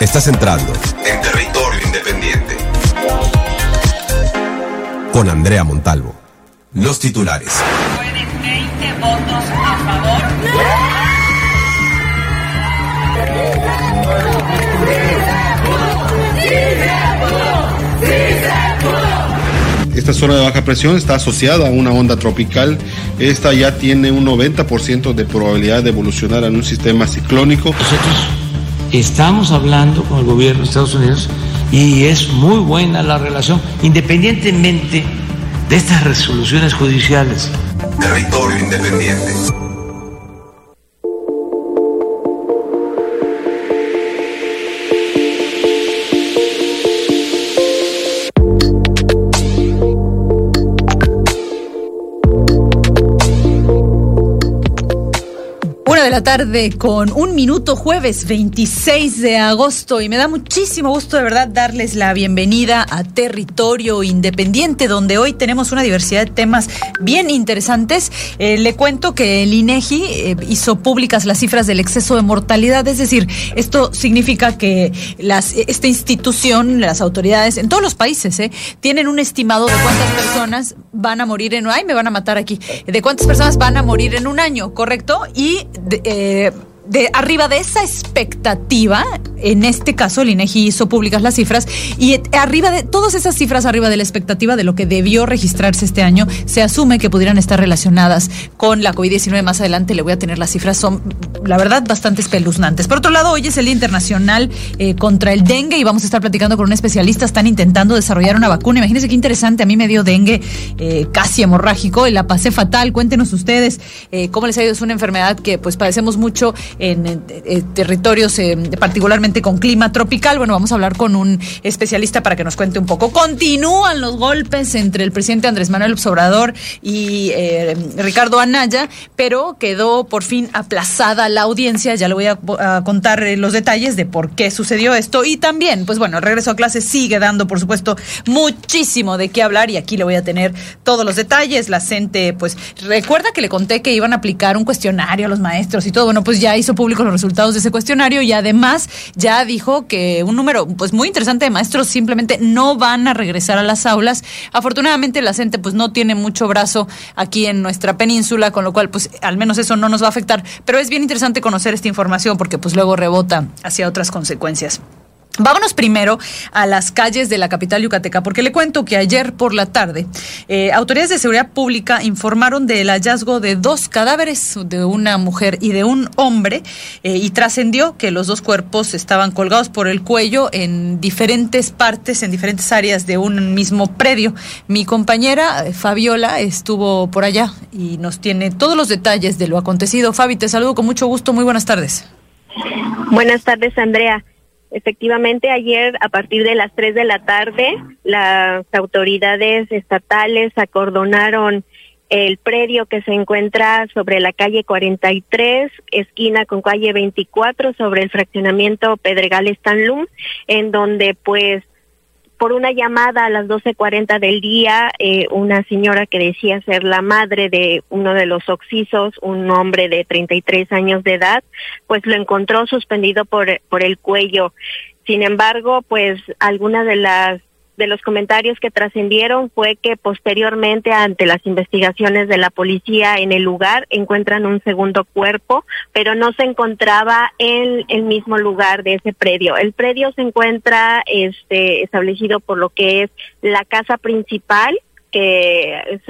Estás entrando en territorio independiente. Con Andrea Montalvo. Los titulares. votos a favor. Esta zona de baja presión está asociada a una onda tropical. Esta ya tiene un 90% de probabilidad de evolucionar en un sistema ciclónico. Nosotros estamos hablando con el gobierno de Estados Unidos y es muy buena la relación, independientemente de estas resoluciones judiciales. Territorio independiente. Tarde con un minuto jueves 26 de agosto y me da muchísimo gusto de verdad darles la bienvenida a Territorio Independiente donde hoy tenemos una diversidad de temas bien interesantes. Eh, le cuento que el INEGI eh, hizo públicas las cifras del exceso de mortalidad, es decir, esto significa que esta institución, las autoridades en todos los países eh, tienen un estimado de cuántas personas van a morir en... Ay, me van a matar aquí. De cuántas personas van a morir en un año, ¿correcto? Y eh, de arriba de esa expectativa, en este caso el INEGI hizo públicas las cifras y arriba de todas esas cifras arriba de la expectativa de lo que debió registrarse este año, se asume que pudieran estar relacionadas con la COVID-19 más adelante le voy a tener las cifras son la verdad bastante espeluznantes. Por otro lado, hoy es el Día Internacional eh, contra el dengue y vamos a estar platicando con un especialista, están intentando desarrollar una vacuna. Imagínense qué interesante, a mí me dio dengue eh, casi hemorrágico y la pasé fatal. Cuéntenos ustedes eh, cómo les ha ido, es una enfermedad que pues padecemos mucho en, territorios eh, particularmente con clima tropical. Bueno, vamos a hablar con un especialista para que nos cuente un poco. Continúan los golpes entre el presidente Andrés Manuel Obrador y eh, Ricardo Anaya, pero quedó por fin aplazada la audiencia. Ya le voy a, contar eh, los detalles de por qué sucedió esto. Y también, pues bueno, el regreso a clase sigue dando, por supuesto, muchísimo de qué hablar y aquí le voy a tener todos los detalles. La gente, pues, recuerda que le conté que iban a aplicar un cuestionario a los maestros y todo. Bueno, pues ya hizo público los resultados de ese cuestionario y además ya dijo que un número pues muy interesante de maestros simplemente no van a regresar a las aulas. Afortunadamente la gente pues no tiene mucho brazo aquí en nuestra península, con lo cual pues al menos eso no nos va a afectar, pero es bien interesante conocer esta información porque pues luego rebota hacia otras consecuencias. Vámonos primero a las calles de la capital yucateca, porque le cuento que ayer por la tarde eh, autoridades de seguridad pública informaron del hallazgo de dos cadáveres, de una mujer y de un hombre, eh, y trascendió que los dos cuerpos estaban colgados por el cuello en diferentes partes, en diferentes áreas de un mismo predio. Mi compañera eh, Fabiola estuvo por allá y nos tiene todos los detalles de lo acontecido. Fabi, te saludo con mucho gusto. Muy buenas tardes. Buenas tardes, Andrea. Efectivamente, ayer a partir de las 3 de la tarde, las autoridades estatales acordonaron el predio que se encuentra sobre la calle 43, esquina con calle 24, sobre el fraccionamiento Pedregal Stanlum, en donde pues por una llamada a las 12.40 del día, eh, una señora que decía ser la madre de uno de los oxisos, un hombre de 33 años de edad, pues lo encontró suspendido por, por el cuello. Sin embargo, pues algunas de las de los comentarios que trascendieron fue que posteriormente ante las investigaciones de la policía en el lugar encuentran un segundo cuerpo, pero no se encontraba en el mismo lugar de ese predio. El predio se encuentra este establecido por lo que es la casa principal que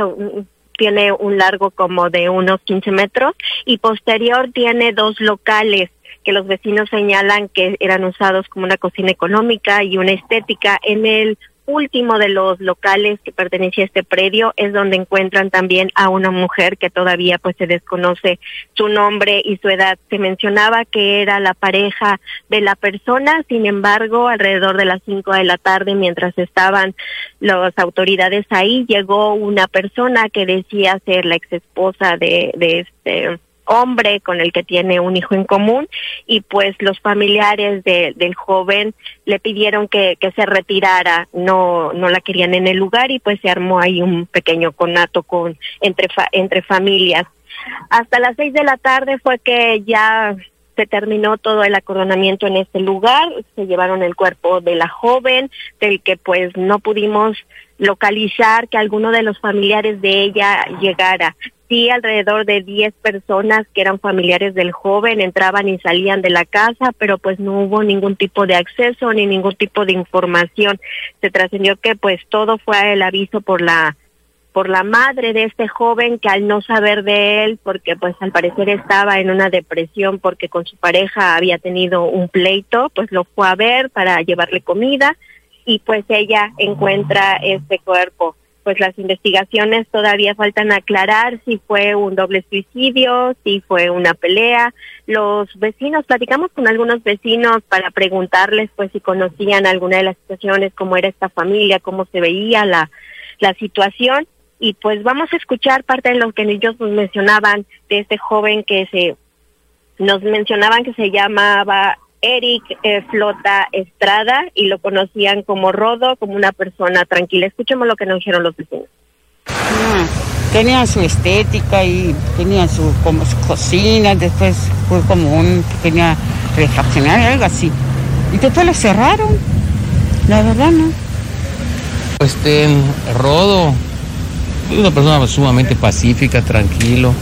tiene un largo como de unos 15 metros y posterior tiene dos locales que los vecinos señalan que eran usados como una cocina económica y una estética. En el último de los locales que pertenecía a este predio es donde encuentran también a una mujer que todavía pues se desconoce su nombre y su edad. Se mencionaba que era la pareja de la persona, sin embargo, alrededor de las cinco de la tarde, mientras estaban las autoridades ahí, llegó una persona que decía ser la ex esposa de, de este hombre con el que tiene un hijo en común y pues los familiares del joven le pidieron que, que se retirara, no, no la querían en el lugar y pues se armó ahí un pequeño conato con, entre, entre familias. Hasta las seis de la tarde fue que ya se terminó todo el acordonamiento en este lugar, se llevaron el cuerpo de la joven, del que pues no pudimos localizar que alguno de los familiares de ella llegara. Sí, alrededor de 10 personas que eran familiares del joven entraban y salían de la casa, pero pues no hubo ningún tipo de acceso ni ningún tipo de información. Se trascendió que pues todo fue el aviso por la por la madre de este joven que al no saber de él, porque pues al parecer estaba en una depresión porque con su pareja había tenido un pleito, pues lo fue a ver para llevarle comida y pues ella encuentra este cuerpo. Pues las investigaciones todavía faltan aclarar si fue un doble suicidio, si fue una pelea. Los vecinos, platicamos con algunos vecinos para preguntarles pues si conocían alguna de las situaciones, cómo era esta familia, cómo se veía la, la situación y pues vamos a escuchar parte de lo que ellos nos mencionaban de este joven que se nos mencionaban que se llamaba Eric eh, Flota Estrada y lo conocían como Rodo, como una persona tranquila. Escuchemos lo que nos dijeron los vecinos. Ah, tenía su estética y tenía su como su cocina, después fue como un tenía refaccionario, algo así. Y después lo cerraron. La verdad no. Este Rodo una persona sumamente pacífica, tranquilo.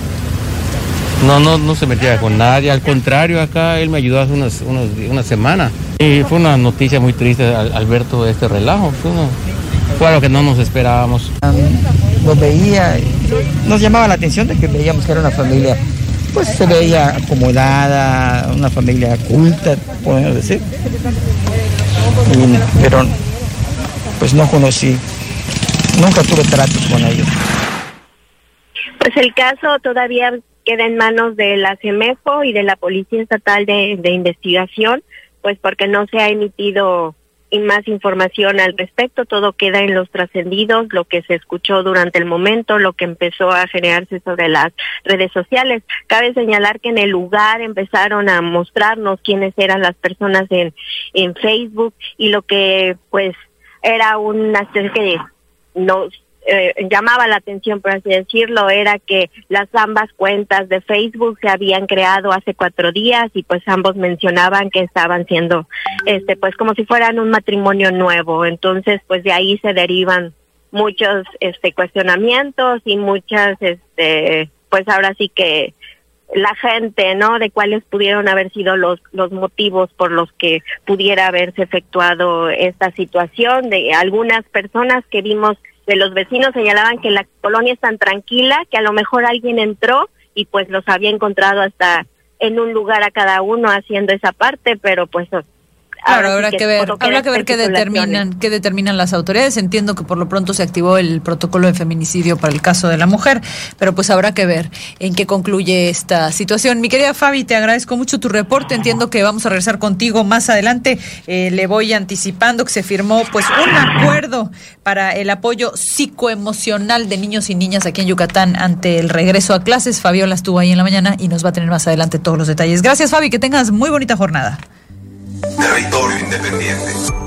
No, no, no se metía con nadie, al contrario, acá él me ayudó hace unas, una semana. Y fue una noticia muy triste al, ver todo este relajo. Fue, algo que no nos esperábamos. Lo veía, nos llamaba la atención de que veíamos que era una familia, pues se veía acomodada, una familia culta, podemos decir. pero pues no conocí Nunca tuve tratos con ellos. Pues el caso todavía queda en manos de la CEMEFO y de la Policía Estatal de, Investigación, pues porque no se ha emitido más información al respecto, todo queda en los trascendidos, lo que se escuchó durante el momento, lo que empezó a generarse sobre las redes sociales. Cabe señalar que en el lugar empezaron a mostrarnos quiénes eran las personas en, en Facebook y lo que pues era especie de nos eh, llamaba la atención, por así decirlo, era que las ambas cuentas de Facebook se habían creado hace cuatro días y pues ambos mencionaban que estaban siendo, este, pues como si fueran un matrimonio nuevo. Entonces, pues de ahí se derivan muchos, este, cuestionamientos y muchas, este, pues ahora sí que la gente, ¿no? De cuáles pudieron haber sido los, los motivos por los que pudiera haberse efectuado esta situación. De algunas personas que vimos de los vecinos señalaban que la colonia es tan tranquila que a lo mejor alguien entró y pues los había encontrado hasta en un lugar a cada uno haciendo esa parte, pero pues Claro, habrá que, ver, habrá que ver qué determinan, qué determinan las autoridades. Entiendo que por lo pronto se activó el protocolo de feminicidio para el caso de la mujer, pero pues habrá que ver en qué concluye esta situación. Mi querida Fabi, te agradezco mucho tu reporte. Entiendo que vamos a regresar contigo más adelante. Eh, le voy anticipando que se firmó pues un acuerdo para el apoyo psicoemocional de niños y niñas aquí en Yucatán ante el regreso a clases. Fabiola estuvo ahí en la mañana y nos va a tener más adelante todos los detalles. Gracias, Fabi, que tengas muy bonita jornada. Territorio Independiente.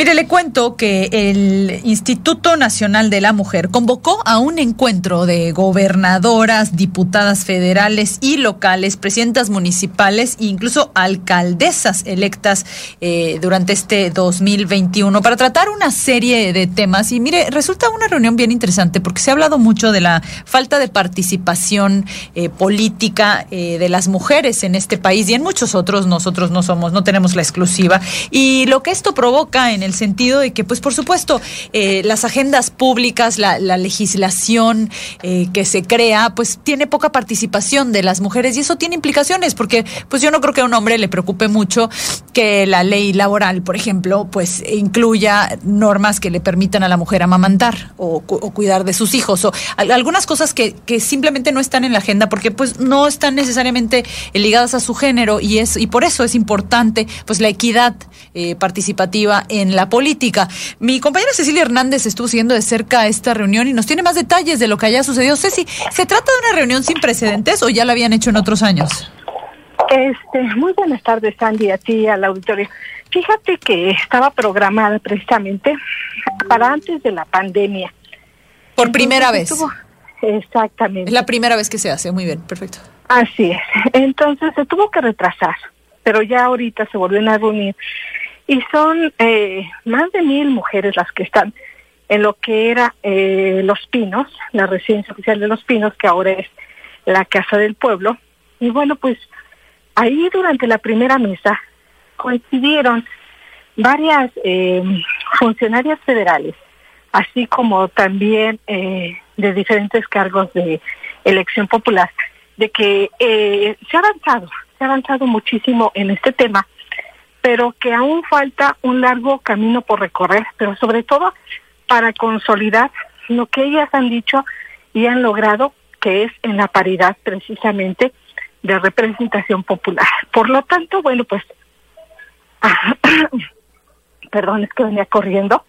Mire, le cuento que el Instituto Nacional de la Mujer convocó a un encuentro de gobernadoras, diputadas federales y locales, presidentas municipales e incluso alcaldesas electas eh, durante este 2021 para tratar una serie de temas. Y mire, resulta una reunión bien interesante porque se ha hablado mucho de la falta de participación eh, política eh, de las mujeres en este país y en muchos otros. Nosotros no somos, no tenemos la exclusiva. Y lo que esto provoca en el el sentido de que, pues por supuesto, eh, las agendas públicas, la, legislación eh, que se crea, pues tiene poca participación de las mujeres y eso tiene implicaciones, porque pues yo no creo que a un hombre le preocupe mucho que la ley laboral, por ejemplo, pues incluya normas que le permitan a la mujer amamantar o, cuidar de sus hijos o algunas cosas que, que simplemente no están en la agenda porque pues no están necesariamente ligadas a su género y es y por eso es importante pues la equidad eh, participativa en la política. Mi compañera Cecilia Hernández estuvo siguiendo de cerca esta reunión y nos tiene más detalles de lo que haya sucedido. Ceci, ¿se trata de una reunión sin precedentes o ya la habían hecho en otros años? Este, muy buenas tardes, Sandy, a ti, al auditorio. Fíjate que estaba programada precisamente para antes de la pandemia. Por primera vez. exactamente. Es la primera vez que se hace, muy bien, perfecto. Así es. Entonces se tuvo que retrasar, pero ya ahorita se volvieron a reunir y son eh, más de mil mujeres las que están en lo que era eh, Los Pinos, la residencia oficial de Los Pinos, que ahora es la Casa del Pueblo. Y bueno, pues ahí durante la primera mesa coincidieron varias eh, funcionarias federales, así como también eh, de diferentes cargos de elección popular, de que eh, se ha avanzado, se ha avanzado muchísimo en este tema, pero que aún falta un largo camino por recorrer, pero sobre todo para consolidar lo que ellas han dicho y han logrado, que es en la paridad precisamente de representación popular. Por lo tanto, bueno, pues, perdón, es que venía corriendo.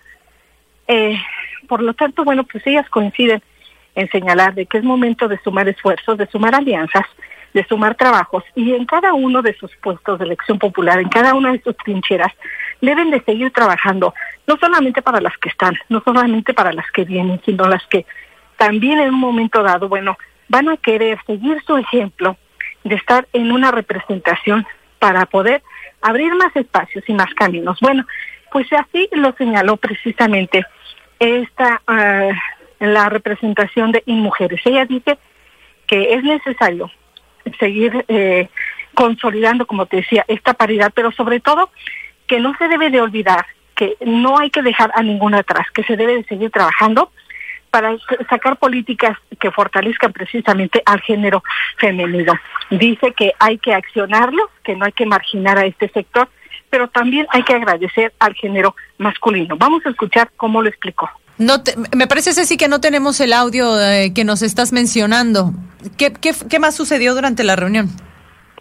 Eh, por lo tanto, bueno, pues ellas coinciden en señalar de que es momento de sumar esfuerzos, de sumar alianzas, de sumar trabajos y en cada uno de sus puestos de elección popular, en cada una de sus trincheras, deben de seguir trabajando, no solamente para las que están, no solamente para las que vienen, sino las que también en un momento dado, bueno, van a querer seguir su ejemplo de estar en una representación para poder abrir más espacios y más caminos. Bueno, pues así lo señaló precisamente esta uh, la representación de mujeres. Ella dice que es necesario seguir eh, consolidando, como te decía, esta paridad, pero sobre todo que no se debe de olvidar que no hay que dejar a ninguna atrás, que se debe de seguir trabajando para sacar políticas que fortalezcan precisamente al género femenino. Dice que hay que accionarlo, que no hay que marginar a este sector, pero también hay que agradecer al género masculino. Vamos a escuchar cómo lo explicó. No me parece, Ceci, que no tenemos el audio eh, que nos estás mencionando. ¿Qué, qué, ¿Qué más sucedió durante la reunión?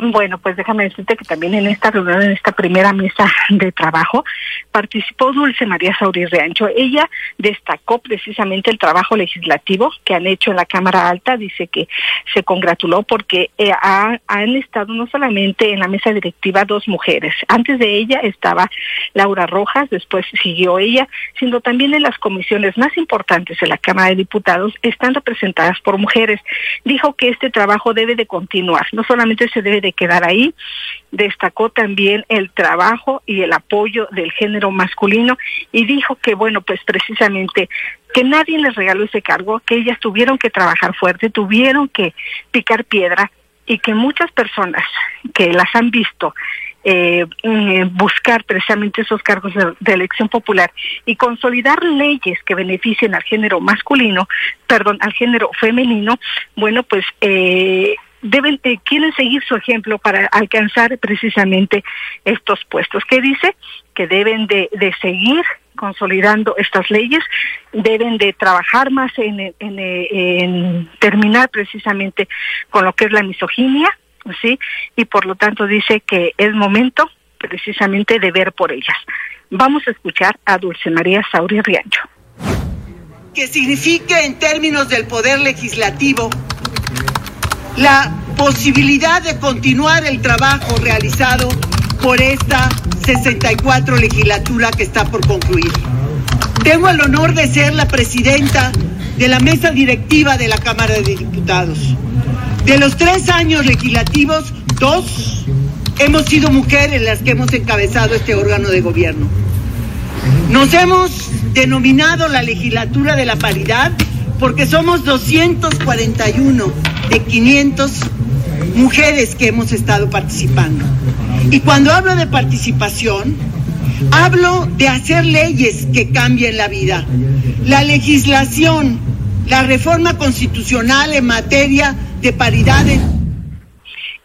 Bueno, pues déjame decirte que también en esta reunión, en esta primera mesa de trabajo, participó Dulce María Sauri Reancho. Ella destacó precisamente el trabajo legislativo que han hecho en la Cámara Alta. Dice que se congratuló porque eh, ha, han estado no solamente en la mesa directiva dos mujeres. Antes de ella estaba Laura Rojas, después siguió ella, sino también en las comisiones más importantes de la Cámara de Diputados están representadas por mujeres. Dijo que este trabajo debe de continuar, no solamente se debe de quedar ahí. Destacó también el trabajo y el apoyo del género masculino y dijo que, bueno, pues precisamente que nadie les regaló ese cargo, que ellas tuvieron que trabajar fuerte, tuvieron que picar piedra y que muchas personas que las han visto eh, mm, buscar precisamente esos cargos de, de, elección popular y consolidar leyes que beneficien al género masculino, perdón, al género femenino, bueno, pues eh, deben eh, quieren seguir su ejemplo para alcanzar precisamente estos puestos. ¿Qué dice? Que deben de, seguir consolidando estas leyes, deben de trabajar más en, terminar precisamente con lo que es la misoginia, ¿sí? Y por lo tanto dice que es momento precisamente de ver por ellas. Vamos a escuchar a Dulce María Sauri Riancho. Que signifique en términos del poder legislativo la posibilidad de continuar el trabajo realizado por esta 64 legislatura que está por concluir. Tengo el honor de ser la presidenta de la mesa directiva de la Cámara de Diputados. De los tres años legislativos, dos hemos sido mujeres las que hemos encabezado este órgano de gobierno. Nos hemos denominado la legislatura de la paridad porque somos 241 de 500 mujeres que hemos estado participando. Y cuando hablo de participación, hablo de hacer leyes que cambien la vida. La legislación, la reforma constitucional en materia de paridad.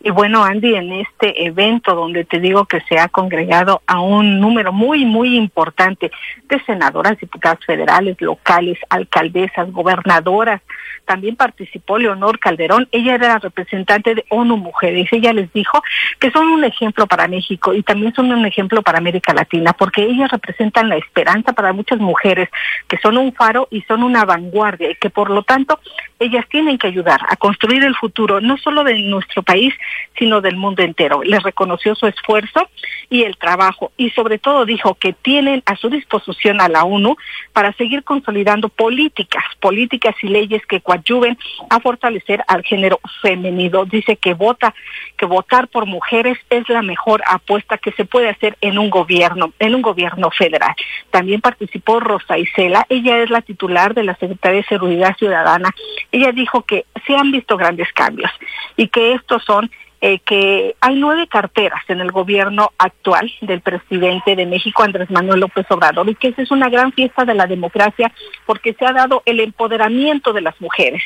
Y bueno, Andy, en este evento donde te digo que se ha congregado a un número muy, muy importante de senadoras, diputadas federales, locales, alcaldesas, gobernadoras, también participó Leonor Calderón, ella era la representante de ONU Mujeres, ella les dijo que son un ejemplo para México y también son un ejemplo para América Latina, porque ellas representan la esperanza para muchas mujeres, que son un faro y son una vanguardia, y que por lo tanto ellas tienen que ayudar a construir el futuro, no solo de nuestro país, sino del mundo entero. Les reconoció su esfuerzo y el trabajo y sobre todo dijo que tienen a su disposición a la ONU para seguir consolidando políticas, políticas y leyes que coadyuven a fortalecer al género femenino. Dice que vota, que votar por mujeres es la mejor apuesta que se puede hacer en un gobierno, en un gobierno federal. También participó Rosa Isela, ella es la titular de la Secretaría de Seguridad Ciudadana. Ella dijo que se han visto grandes cambios y que estos son eh, que hay nueve carteras en el gobierno actual del presidente de México, Andrés Manuel López Obrador, y que esa es una gran fiesta de la democracia porque se ha dado el empoderamiento de las mujeres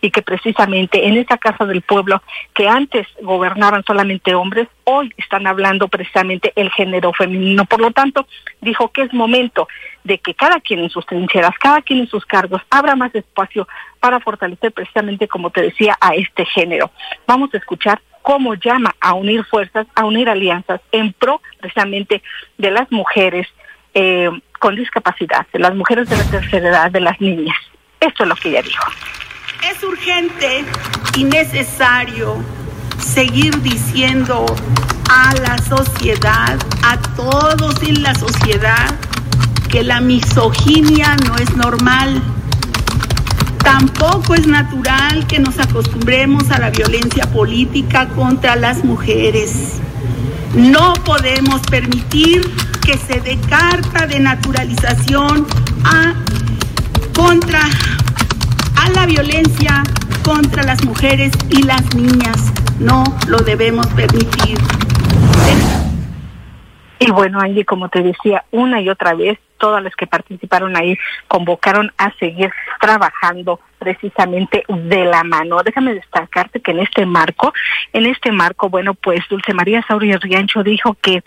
y que precisamente en esa Casa del Pueblo, que antes gobernaban solamente hombres, hoy están hablando precisamente el género femenino. Por lo tanto, dijo que es momento de que cada quien en sus trincheras, cada quien en sus cargos, abra más espacio para fortalecer precisamente, como te decía, a este género. Vamos a escuchar cómo llama a unir fuerzas, a unir alianzas en pro precisamente de las mujeres eh, con discapacidad, de las mujeres de la tercera edad, de las niñas. Esto es lo que ella dijo. Es urgente y necesario seguir diciendo a la sociedad, a todos en la sociedad, que la misoginia no es normal Tampoco es natural que nos acostumbremos a la violencia política contra las mujeres. No podemos permitir que se dé carta de naturalización a, contra a la violencia contra las mujeres y las niñas. No lo debemos permitir. Y bueno, Angie, como te decía una y otra vez, todas las que participaron ahí convocaron a seguir trabajando precisamente de la mano. Déjame destacarte que en este marco, en este marco, bueno, pues Dulce María Sauri Riancho dijo que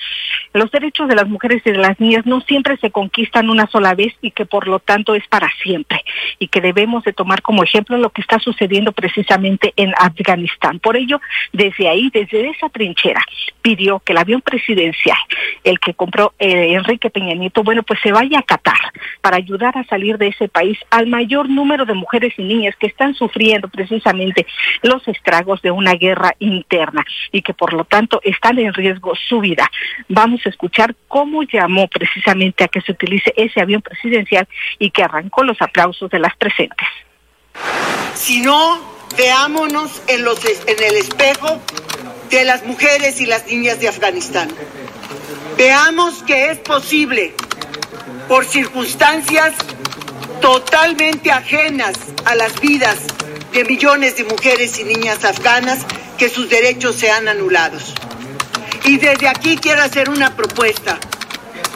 los derechos de las mujeres y de las niñas no siempre se conquistan una sola vez y que por lo tanto es para siempre y que debemos de tomar como ejemplo lo que está sucediendo precisamente en Afganistán. Por ello, desde ahí, desde esa trinchera, pidió que el avión presidencial, el que compró eh, Enrique Peña Nieto, bueno, pues se vaya a Qatar para ayudar a salir de ese país al mayor número de mujeres niñas que están sufriendo precisamente los estragos de una guerra interna y que por lo tanto están en riesgo su vida. Vamos a escuchar cómo llamó precisamente a que se utilice ese avión presidencial y que arrancó los aplausos de las presentes. Si no, veámonos en, los, en el espejo de las mujeres y las niñas de Afganistán. Veamos que es posible, por circunstancias totalmente ajenas a las vidas de millones de mujeres y niñas afganas que sus derechos sean anulados. Y desde aquí quiero hacer una propuesta,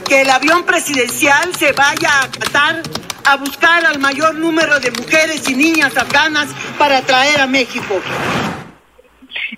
que el avión presidencial se vaya a Qatar a buscar al mayor número de mujeres y niñas afganas para traer a México.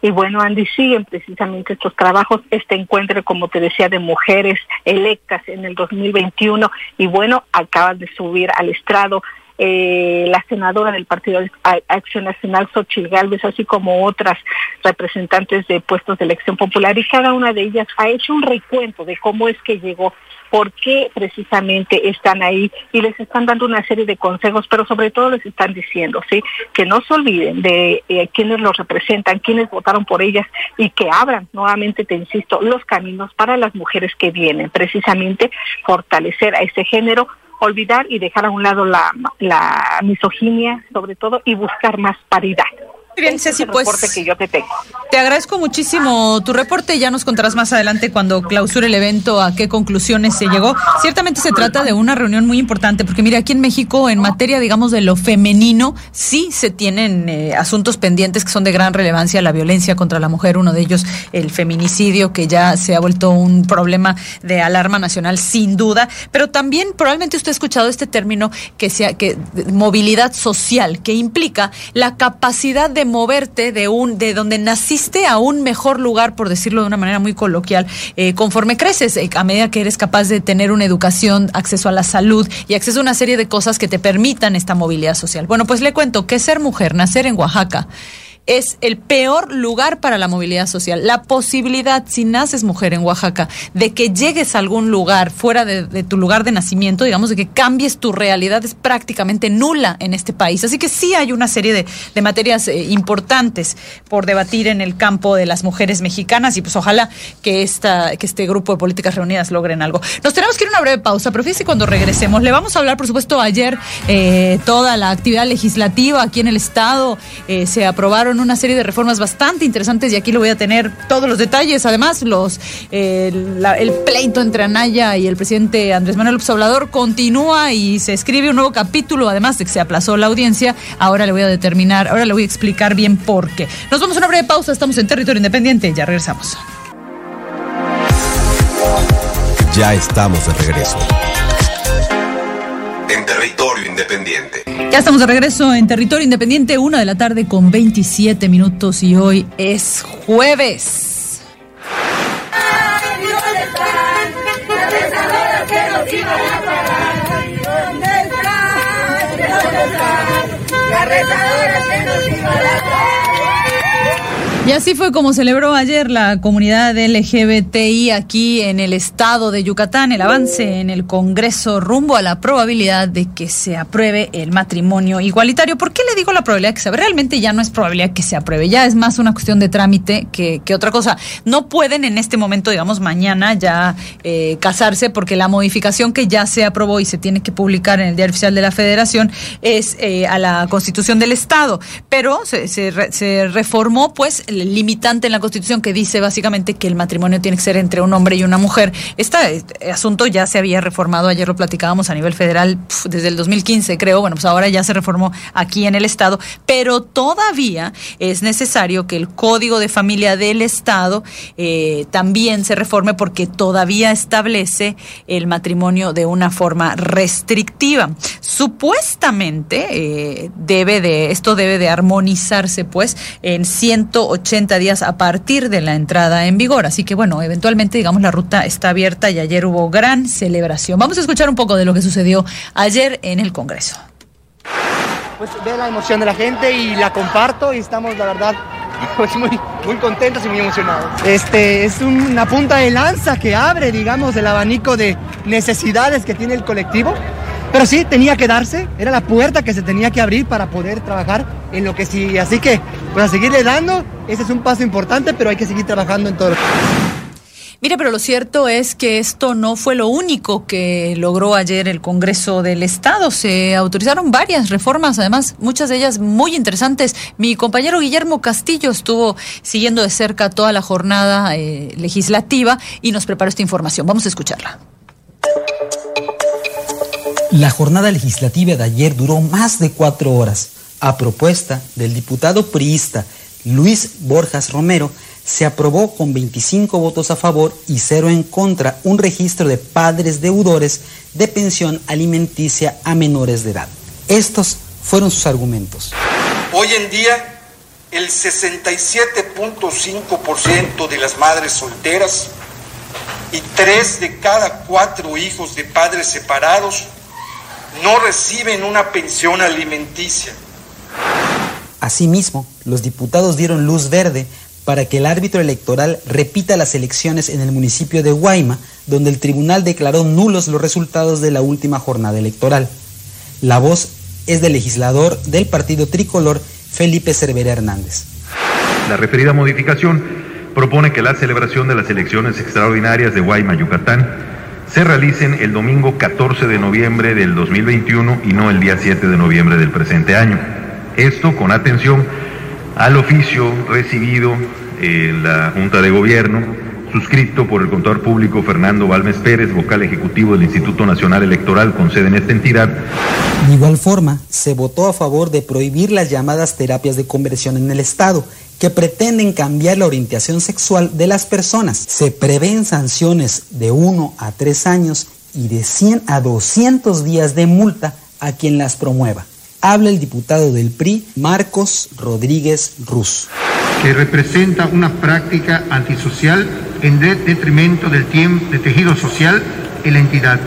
Y bueno, Andy, siguen precisamente estos trabajos, este encuentro, como te decía, de mujeres electas en el 2021. Y bueno, acaban de subir al estrado eh, la senadora del Partido Acción Nacional, Xochitl Gálvez, así como otras representantes de puestos de elección popular, y cada una de ellas ha hecho un recuento de cómo es que llegó por qué precisamente están ahí y les están dando una serie de consejos, pero sobre todo les están diciendo, sí, que no se olviden de eh, quienes los representan, quienes votaron por ellas y que abran nuevamente, te insisto, los caminos para las mujeres que vienen, precisamente fortalecer a ese género olvidar y dejar a un lado la, la misoginia, sobre todo, y buscar más paridad. Bien, Ceci, pues que yo te tengo. Te agradezco muchísimo tu reporte. Ya nos contarás más adelante cuando clausure el evento a qué conclusiones se llegó. Ciertamente se trata de una reunión muy importante porque mira, aquí en México en materia, digamos, de lo femenino, sí se tienen eh, asuntos pendientes que son de gran relevancia, la violencia contra la mujer, uno de ellos el feminicidio que ya se ha vuelto un problema de alarma nacional sin duda, pero también probablemente usted ha escuchado este término que sea que movilidad social que implica la capacidad de moverte de un de donde naciste a un mejor lugar, por decirlo de una manera muy coloquial, eh, conforme creces, eh, a medida que eres capaz de tener una educación, acceso a la salud y acceso a una serie de cosas que te permitan esta movilidad social. Bueno, pues le cuento que ser mujer, nacer en Oaxaca, es el peor lugar para la movilidad social. La posibilidad, si naces mujer en Oaxaca, de que llegues a algún lugar fuera de, tu lugar de nacimiento, digamos, de que cambies tu realidad es prácticamente nula en este país. Así que sí hay una serie de, de materias eh, importantes por debatir en el campo de las mujeres mexicanas y pues ojalá que, esta, que este grupo de políticas reunidas logren algo. Nos tenemos que ir a una breve pausa, pero fíjese cuando regresemos. Le vamos a hablar, por supuesto, ayer eh, toda la actividad legislativa aquí en el Estado. eh, se aprobaron una serie de reformas bastante interesantes y aquí le voy a tener todos los detalles. Además, los eh, la- el pleito entre Anaya y el presidente Andrés Manuel López Obrador continúa y se escribe un nuevo capítulo, además de que se aplazó la audiencia. Ahora le voy a determinar, ahora le voy a explicar bien por qué. Nos vamos a una breve pausa, estamos en territorio independiente, ya regresamos. Ya estamos de regreso. En territorio independiente. Ya estamos de regreso en territorio independiente, una de la tarde con 27 minutos y hoy es jueves. Y así fue como celebró ayer la comunidad LGBTI aquí en el estado de Yucatán el avance en el Congreso rumbo a la probabilidad de que se apruebe el matrimonio igualitario. ¿Por qué le digo la probabilidad que se apruebe? Realmente ya no es probabilidad que se apruebe, ya es más una cuestión de trámite que, que otra cosa. No pueden en este momento, digamos mañana, ya eh, casarse porque la modificación que ya se aprobó y se tiene que publicar en el Diario Oficial de la Federación es eh, a la Constitución del Estado. Pero se, se re- se reformó pues limitante en la Constitución que dice básicamente que el matrimonio tiene que ser entre un hombre y una mujer. Este asunto ya se había reformado, ayer lo platicábamos a nivel federal desde el 2015 creo, bueno pues ahora ya se reformó aquí en el Estado, pero todavía es necesario que el Código de Familia del Estado eh, también se reforme porque todavía establece el matrimonio de una forma restrictiva. Supuestamente eh, debe de, esto debe de armonizarse pues en 180 días a partir de la entrada en vigor. Así que bueno, eventualmente digamos la ruta está abierta y ayer hubo gran celebración. Vamos a escuchar un poco de lo que sucedió ayer en el Congreso. pues ve la emoción de la gente y la comparto y estamos la verdad pues muy, muy contentos y muy emocionados. Este es una punta de lanza que abre, digamos, el abanico de necesidades que tiene el colectivo. Pero sí, tenía que darse, era la puerta que se tenía que abrir para poder trabajar en lo que sigue. Así que, pues a seguirle dando, ese es un paso importante, pero hay que seguir trabajando en todo Mire, pero lo cierto es que esto no fue lo único que logró ayer el Congreso del Estado. Se autorizaron varias reformas, además muchas de ellas muy interesantes. Mi compañero Guillermo Castillo estuvo siguiendo de cerca toda la jornada eh, legislativa y nos preparó esta información. Vamos a escucharla. La jornada legislativa de ayer duró más de cuatro horas. A propuesta del diputado priista Luis Borjas Romero, se aprobó con 25 votos a favor y cero en contra un registro de padres deudores de pensión alimenticia a menores de edad. Estos fueron sus argumentos. Hoy en día, el 67.5% de las madres solteras y tres de cada cuatro hijos de padres separados no reciben una pensión alimenticia. Asimismo, los diputados dieron luz verde para que el árbitro electoral repita las elecciones en el municipio de Guayma, donde el tribunal declaró nulos los resultados de la última jornada electoral. La voz es del legislador del partido tricolor, Felipe Cervera Hernández. La referida modificación propone que la celebración de las elecciones extraordinarias de Guayma, Yucatán, se realicen el domingo 14 de noviembre del 2021 y no el día 7 de noviembre del presente año. Esto con atención al oficio recibido en la Junta de Gobierno, suscrito por el contador público Fernando Balmes Pérez, vocal ejecutivo del Instituto Nacional Electoral con sede en esta entidad, De igual forma, se votó a favor de prohibir las llamadas terapias de conversión en el Estado, que pretenden cambiar la orientación sexual de las personas. Se prevén sanciones de 1 a 3 años y de 100 a 200 días de multa a quien las promueva. Habla el diputado del PRI, Marcos Rodríguez Ruz. que representa una práctica antisocial en de- detrimento del, tiempo, del tejido social en la entidad.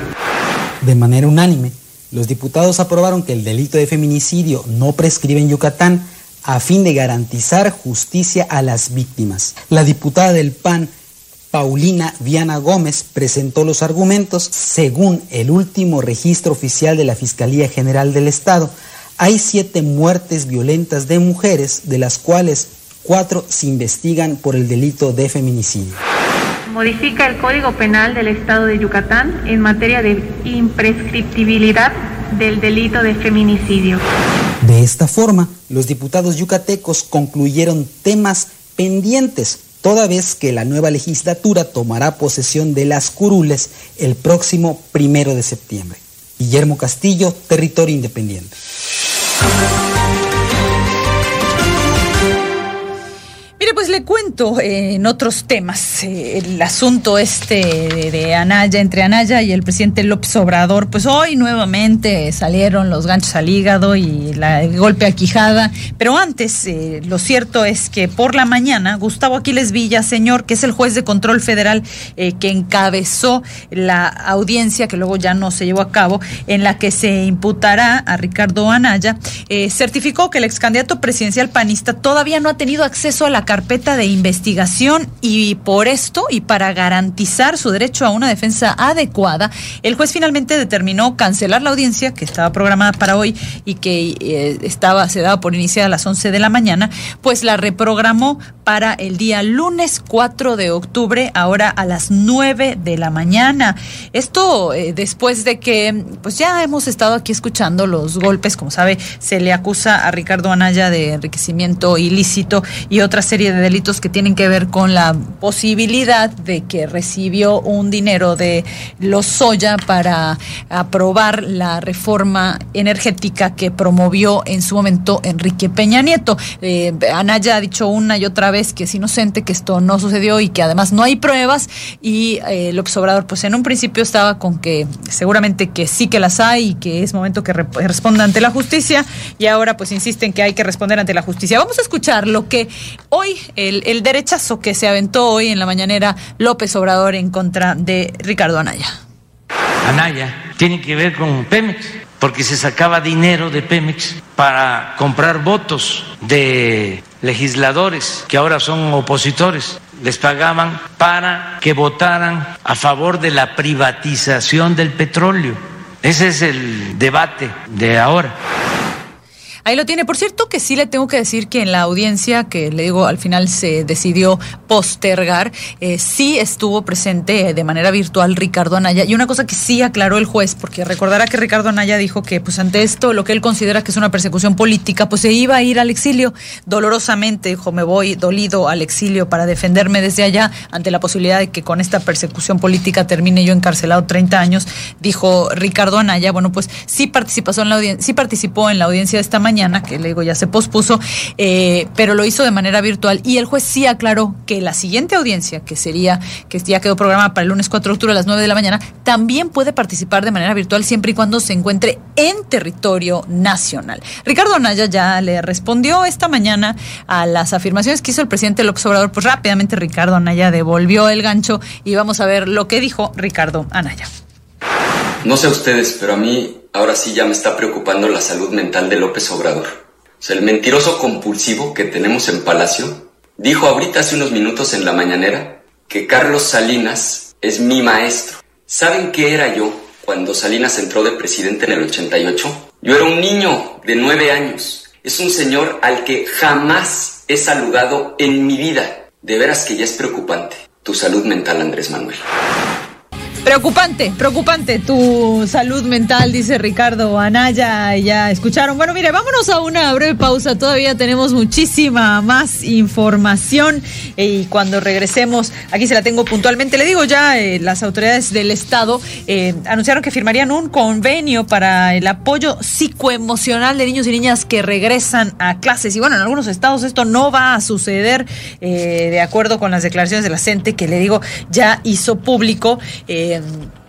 De manera unánime, los diputados aprobaron que el delito de feminicidio no prescribe en Yucatán, a fin de garantizar justicia a las víctimas. La diputada del PAN, Paulina Viana Gómez, presentó los argumentos. Según el último registro oficial de la Fiscalía General del Estado, hay siete muertes violentas de mujeres, de las cuales cuatro se investigan por el delito de feminicidio. Modifica el Código Penal del Estado de Yucatán en materia de imprescriptibilidad del delito de feminicidio. De esta forma, los diputados yucatecos concluyeron temas pendientes, toda vez que la nueva legislatura tomará posesión de las curules el próximo primero de septiembre. Guillermo Castillo, Territorio Independiente. Le cuento eh, en otros temas eh, el asunto este de, Anaya, entre Anaya y el presidente López Obrador. Pues hoy nuevamente salieron los ganchos al hígado y el golpe a Quijada. Pero antes, eh, lo cierto es que por la mañana, Gustavo Aquiles Villa, señor, que es el juez de control federal que encabezó la audiencia, que luego ya no se llevó a cabo, en la que se imputará a Ricardo Anaya, certificó que el ex candidato presidencial panista todavía no ha tenido acceso a la carpeta de investigación y por esto y para garantizar su derecho a una defensa adecuada, el juez finalmente determinó cancelar la audiencia que estaba programada para hoy y que eh, estaba se daba por iniciada a las 11 de la mañana, pues la reprogramó para el día lunes 4 de octubre, ahora a las 9 de la mañana. Esto eh, después de que pues ya hemos estado aquí escuchando los golpes, como sabe, se le acusa a Ricardo Anaya de enriquecimiento ilícito y otras serie de delitos que tienen que ver con la posibilidad de que recibió un dinero de los Soya para aprobar la reforma energética que promovió en su momento Enrique Peña Nieto. Eh, Anaya ha dicho una y otra vez que es inocente, que esto no sucedió y que además no hay pruebas y eh, López Obrador pues en un principio estaba con que seguramente que sí que las hay y que es momento que re responda ante la justicia y ahora pues insisten que hay que responder ante la justicia. Vamos a escuchar lo que hoy el, el, derechazo que se aventó hoy en la mañanera López Obrador en contra de Ricardo Anaya. Anaya tiene que ver con Pemex, porque se sacaba dinero de Pemex para comprar votos de legisladores que ahora son opositores. Les pagaban para que votaran a favor de la privatización del petróleo. Ese es el debate de ahora. Ahí lo tiene. Por cierto que sí le tengo que decir que en la audiencia, que le digo al final se decidió postergar, eh, sí estuvo presente de manera virtual Ricardo Anaya. Y una cosa que sí aclaró el juez, porque recordará que Ricardo Anaya dijo que pues ante esto, lo que él considera que es una persecución política, pues se iba a ir al exilio dolorosamente. Dijo, me voy dolido al exilio para defenderme desde allá ante la posibilidad de que con esta persecución política termine yo encarcelado 30 años. Dijo Ricardo Anaya, bueno, pues sí participó en la audiencia, sí participó en la audiencia de esta mañana que le digo ya se pospuso, eh, pero lo hizo de manera virtual y el juez sí aclaró que la siguiente audiencia, que sería, que ya quedó programada para el lunes 4 de octubre a las 9 de la mañana, también puede participar de manera virtual siempre y cuando se encuentre en territorio nacional. Ricardo Anaya ya le respondió esta mañana a las afirmaciones que hizo el presidente López Obrador, pues rápidamente Ricardo Anaya devolvió el gancho y vamos a ver lo que dijo Ricardo Anaya. No sé ustedes, pero a mí ahora sí ya me está preocupando la salud mental de López Obrador. O sea, el mentiroso compulsivo que tenemos en Palacio dijo ahorita hace unos minutos en la mañanera que Carlos Salinas es mi maestro. ¿Saben qué era yo cuando Salinas entró de presidente en el 88? Yo era un niño de nueve años. Es un señor al que jamás he saludado en mi vida. De veras que ya es preocupante tu salud mental, Andrés Manuel. Preocupante, preocupante tu salud mental, dice Ricardo Anaya. Ya escucharon. Bueno, mire, vámonos a una breve pausa. Todavía tenemos muchísima más información y cuando regresemos, aquí se la tengo puntualmente. Le digo ya, eh, las autoridades del Estado eh, anunciaron que firmarían un convenio para el apoyo psicoemocional de niños y niñas que regresan a clases. Y bueno, en algunos estados esto no va a suceder eh, de acuerdo con las declaraciones de la CENTE que le digo ya hizo público. Eh, And.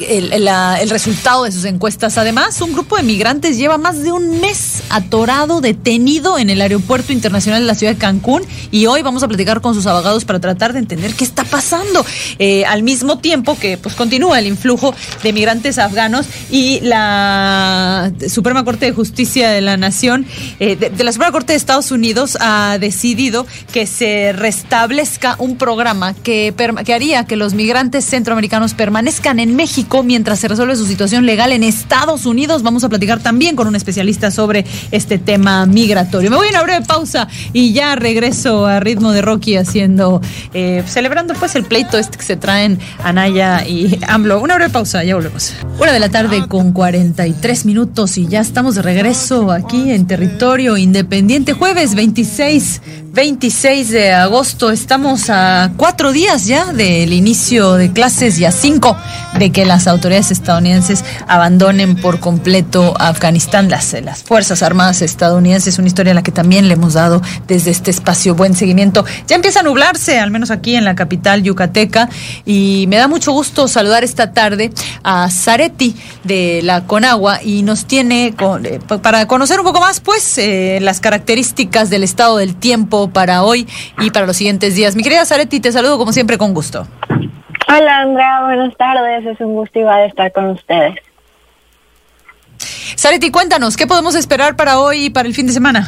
El, resultado de sus encuestas. Además, un grupo de migrantes lleva más de un mes atorado, detenido en el Aeropuerto Internacional de la ciudad de Cancún y hoy vamos a platicar con sus abogados para tratar de entender qué está pasando. Eh, al mismo tiempo que pues continúa el influjo de migrantes afganos y la Suprema Corte de Justicia de la Nación, eh, de, de la Suprema Corte de Estados Unidos ha decidido que se restablezca un programa que, que haría que los migrantes centroamericanos permanezcan en México mientras se resuelve su situación legal en Estados Unidos. Vamos a platicar también con un especialista sobre este tema migratorio. Me voy a una breve pausa y ya regreso a ritmo de Rocky haciendo, eh, celebrando pues el pleito este que se traen Anaya y AMLO. Una breve pausa, ya volvemos. Una de la tarde con 43 minutos y ya estamos de regreso aquí en territorio independiente. Jueves 26, 26 de agosto. Estamos a cuatro días ya del inicio de clases y a cinco de que las autoridades estadounidenses abandonen por completo Afganistán. Las, las Fuerzas Armadas estadounidenses, una historia a la que también le hemos dado desde este espacio buen seguimiento. Ya empieza a nublarse, al menos aquí en la capital yucateca, y me da mucho gusto saludar esta tarde a Zaretti de la Conagua y nos tiene con- eh, pa- para conocer un poco más, pues, eh, las características del estado del tiempo para hoy y para los siguientes días. Mi querida Zaretti, te saludo como siempre con gusto. Hola Andrea, buenas tardes. Es un gusto igual estar con ustedes. Zaretti, cuéntanos, ¿qué podemos esperar para hoy y para el fin de semana?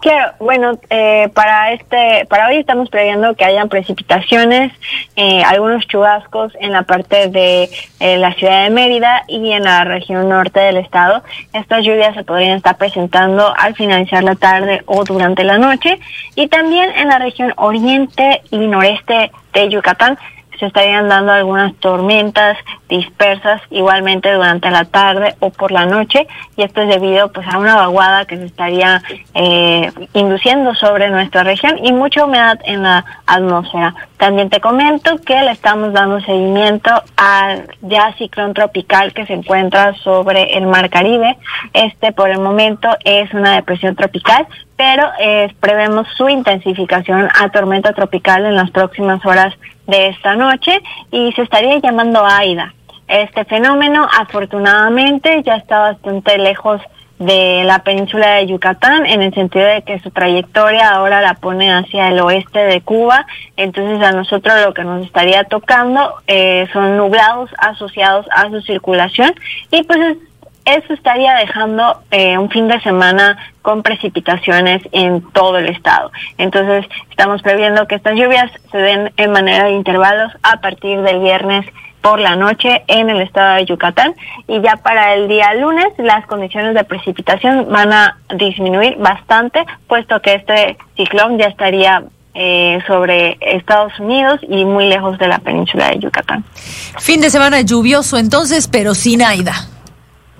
Claro, bueno, eh, para este, para hoy estamos previendo que hayan precipitaciones, eh, algunos chubascos en la parte de eh, la ciudad de Mérida y en la región norte del estado. Estas lluvias se podrían estar presentando al finalizar la tarde o durante la noche y también en la región oriente y noreste de Yucatán se estarían dando algunas tormentas dispersas igualmente durante la tarde o por la noche y esto es debido pues a una vaguada que se estaría eh, induciendo sobre nuestra región y mucha humedad en la atmósfera. También te comento que le estamos dando seguimiento al ya ciclón tropical que se encuentra sobre el Mar Caribe. Este por el momento es una depresión tropical, pero eh, prevemos su intensificación a tormenta tropical en las próximas horas de esta noche y se estaría llamando Aida. Este fenómeno afortunadamente ya está bastante lejos de la península de Yucatán en el sentido de que su trayectoria ahora la pone hacia el oeste de Cuba, entonces a nosotros lo que nos estaría tocando eh, son nublados asociados a su circulación y pues es- eso estaría dejando eh, un fin de semana con precipitaciones en todo el estado. Entonces, estamos previendo que estas lluvias se den en manera de intervalos a partir del viernes por la noche en el estado de Yucatán y ya para el día lunes las condiciones de precipitación van a disminuir bastante puesto que este ciclón ya estaría eh, sobre Estados Unidos y muy lejos de la península de Yucatán. Fin de semana lluvioso entonces, pero sin Aida.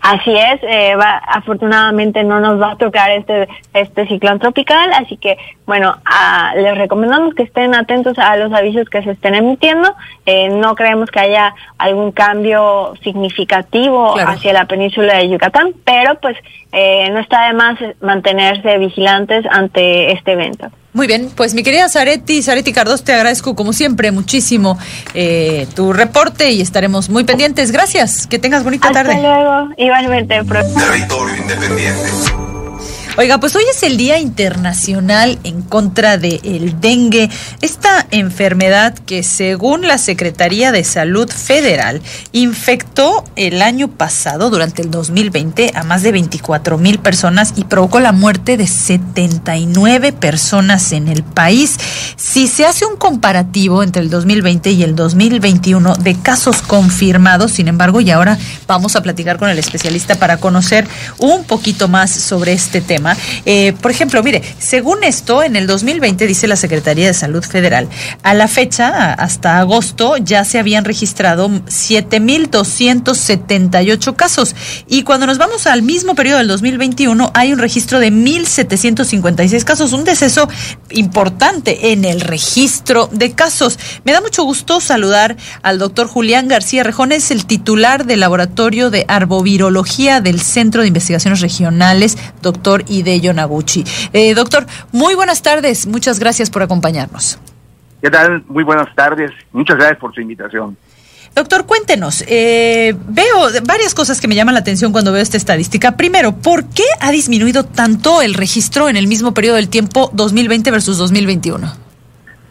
Así es, eh, va- afortunadamente no nos va a tocar este este ciclón tropical, así que bueno, ah, les recomendamos que estén atentos a los avisos que se estén emitiendo. Eh, no creemos que haya algún cambio significativo Claro. hacia la península de Yucatán, pero pues eh, no está de más mantenerse vigilantes ante este evento. Muy bien, pues mi querida Zaretti, Zaretti Cardos, te agradezco como siempre muchísimo eh, tu reporte y estaremos muy pendientes. Gracias, que tengas bonita Hasta tarde. luego, igualmente. pro- Territorio independiente. Oiga, pues hoy es el Día Internacional en contra del dengue, esta enfermedad que según la Secretaría de Salud Federal infectó el año pasado, durante el 2020, a más de 24 mil personas y provocó la muerte de 79 personas en el país. Si se hace un comparativo entre el 2020 y el 2021 de casos confirmados, sin embargo, y ahora vamos a platicar con el especialista para conocer un poquito más sobre este tema. Eh, por ejemplo, mire, según esto, en el 2020, dice la Secretaría de Salud Federal, a la fecha, hasta agosto, ya se habían registrado 7.278 casos. Y cuando nos vamos al mismo periodo del 2021, hay un registro de 1.756 casos, un deceso importante en el registro de casos. Me da mucho gusto saludar al doctor Julián García Rejón, es el titular del Laboratorio de Arbovirología del Centro de Investigaciones Regionales, doctor Hideo Naguchi. Eh, doctor, muy buenas tardes, muchas gracias por acompañarnos. ¿Qué tal? Muy buenas tardes. Muchas gracias por su invitación. Doctor, cuéntenos, eh, veo varias cosas que me llaman la atención cuando veo esta estadística. Primero, ¿por qué ha disminuido tanto el registro en el mismo periodo del tiempo 2020 versus 2021?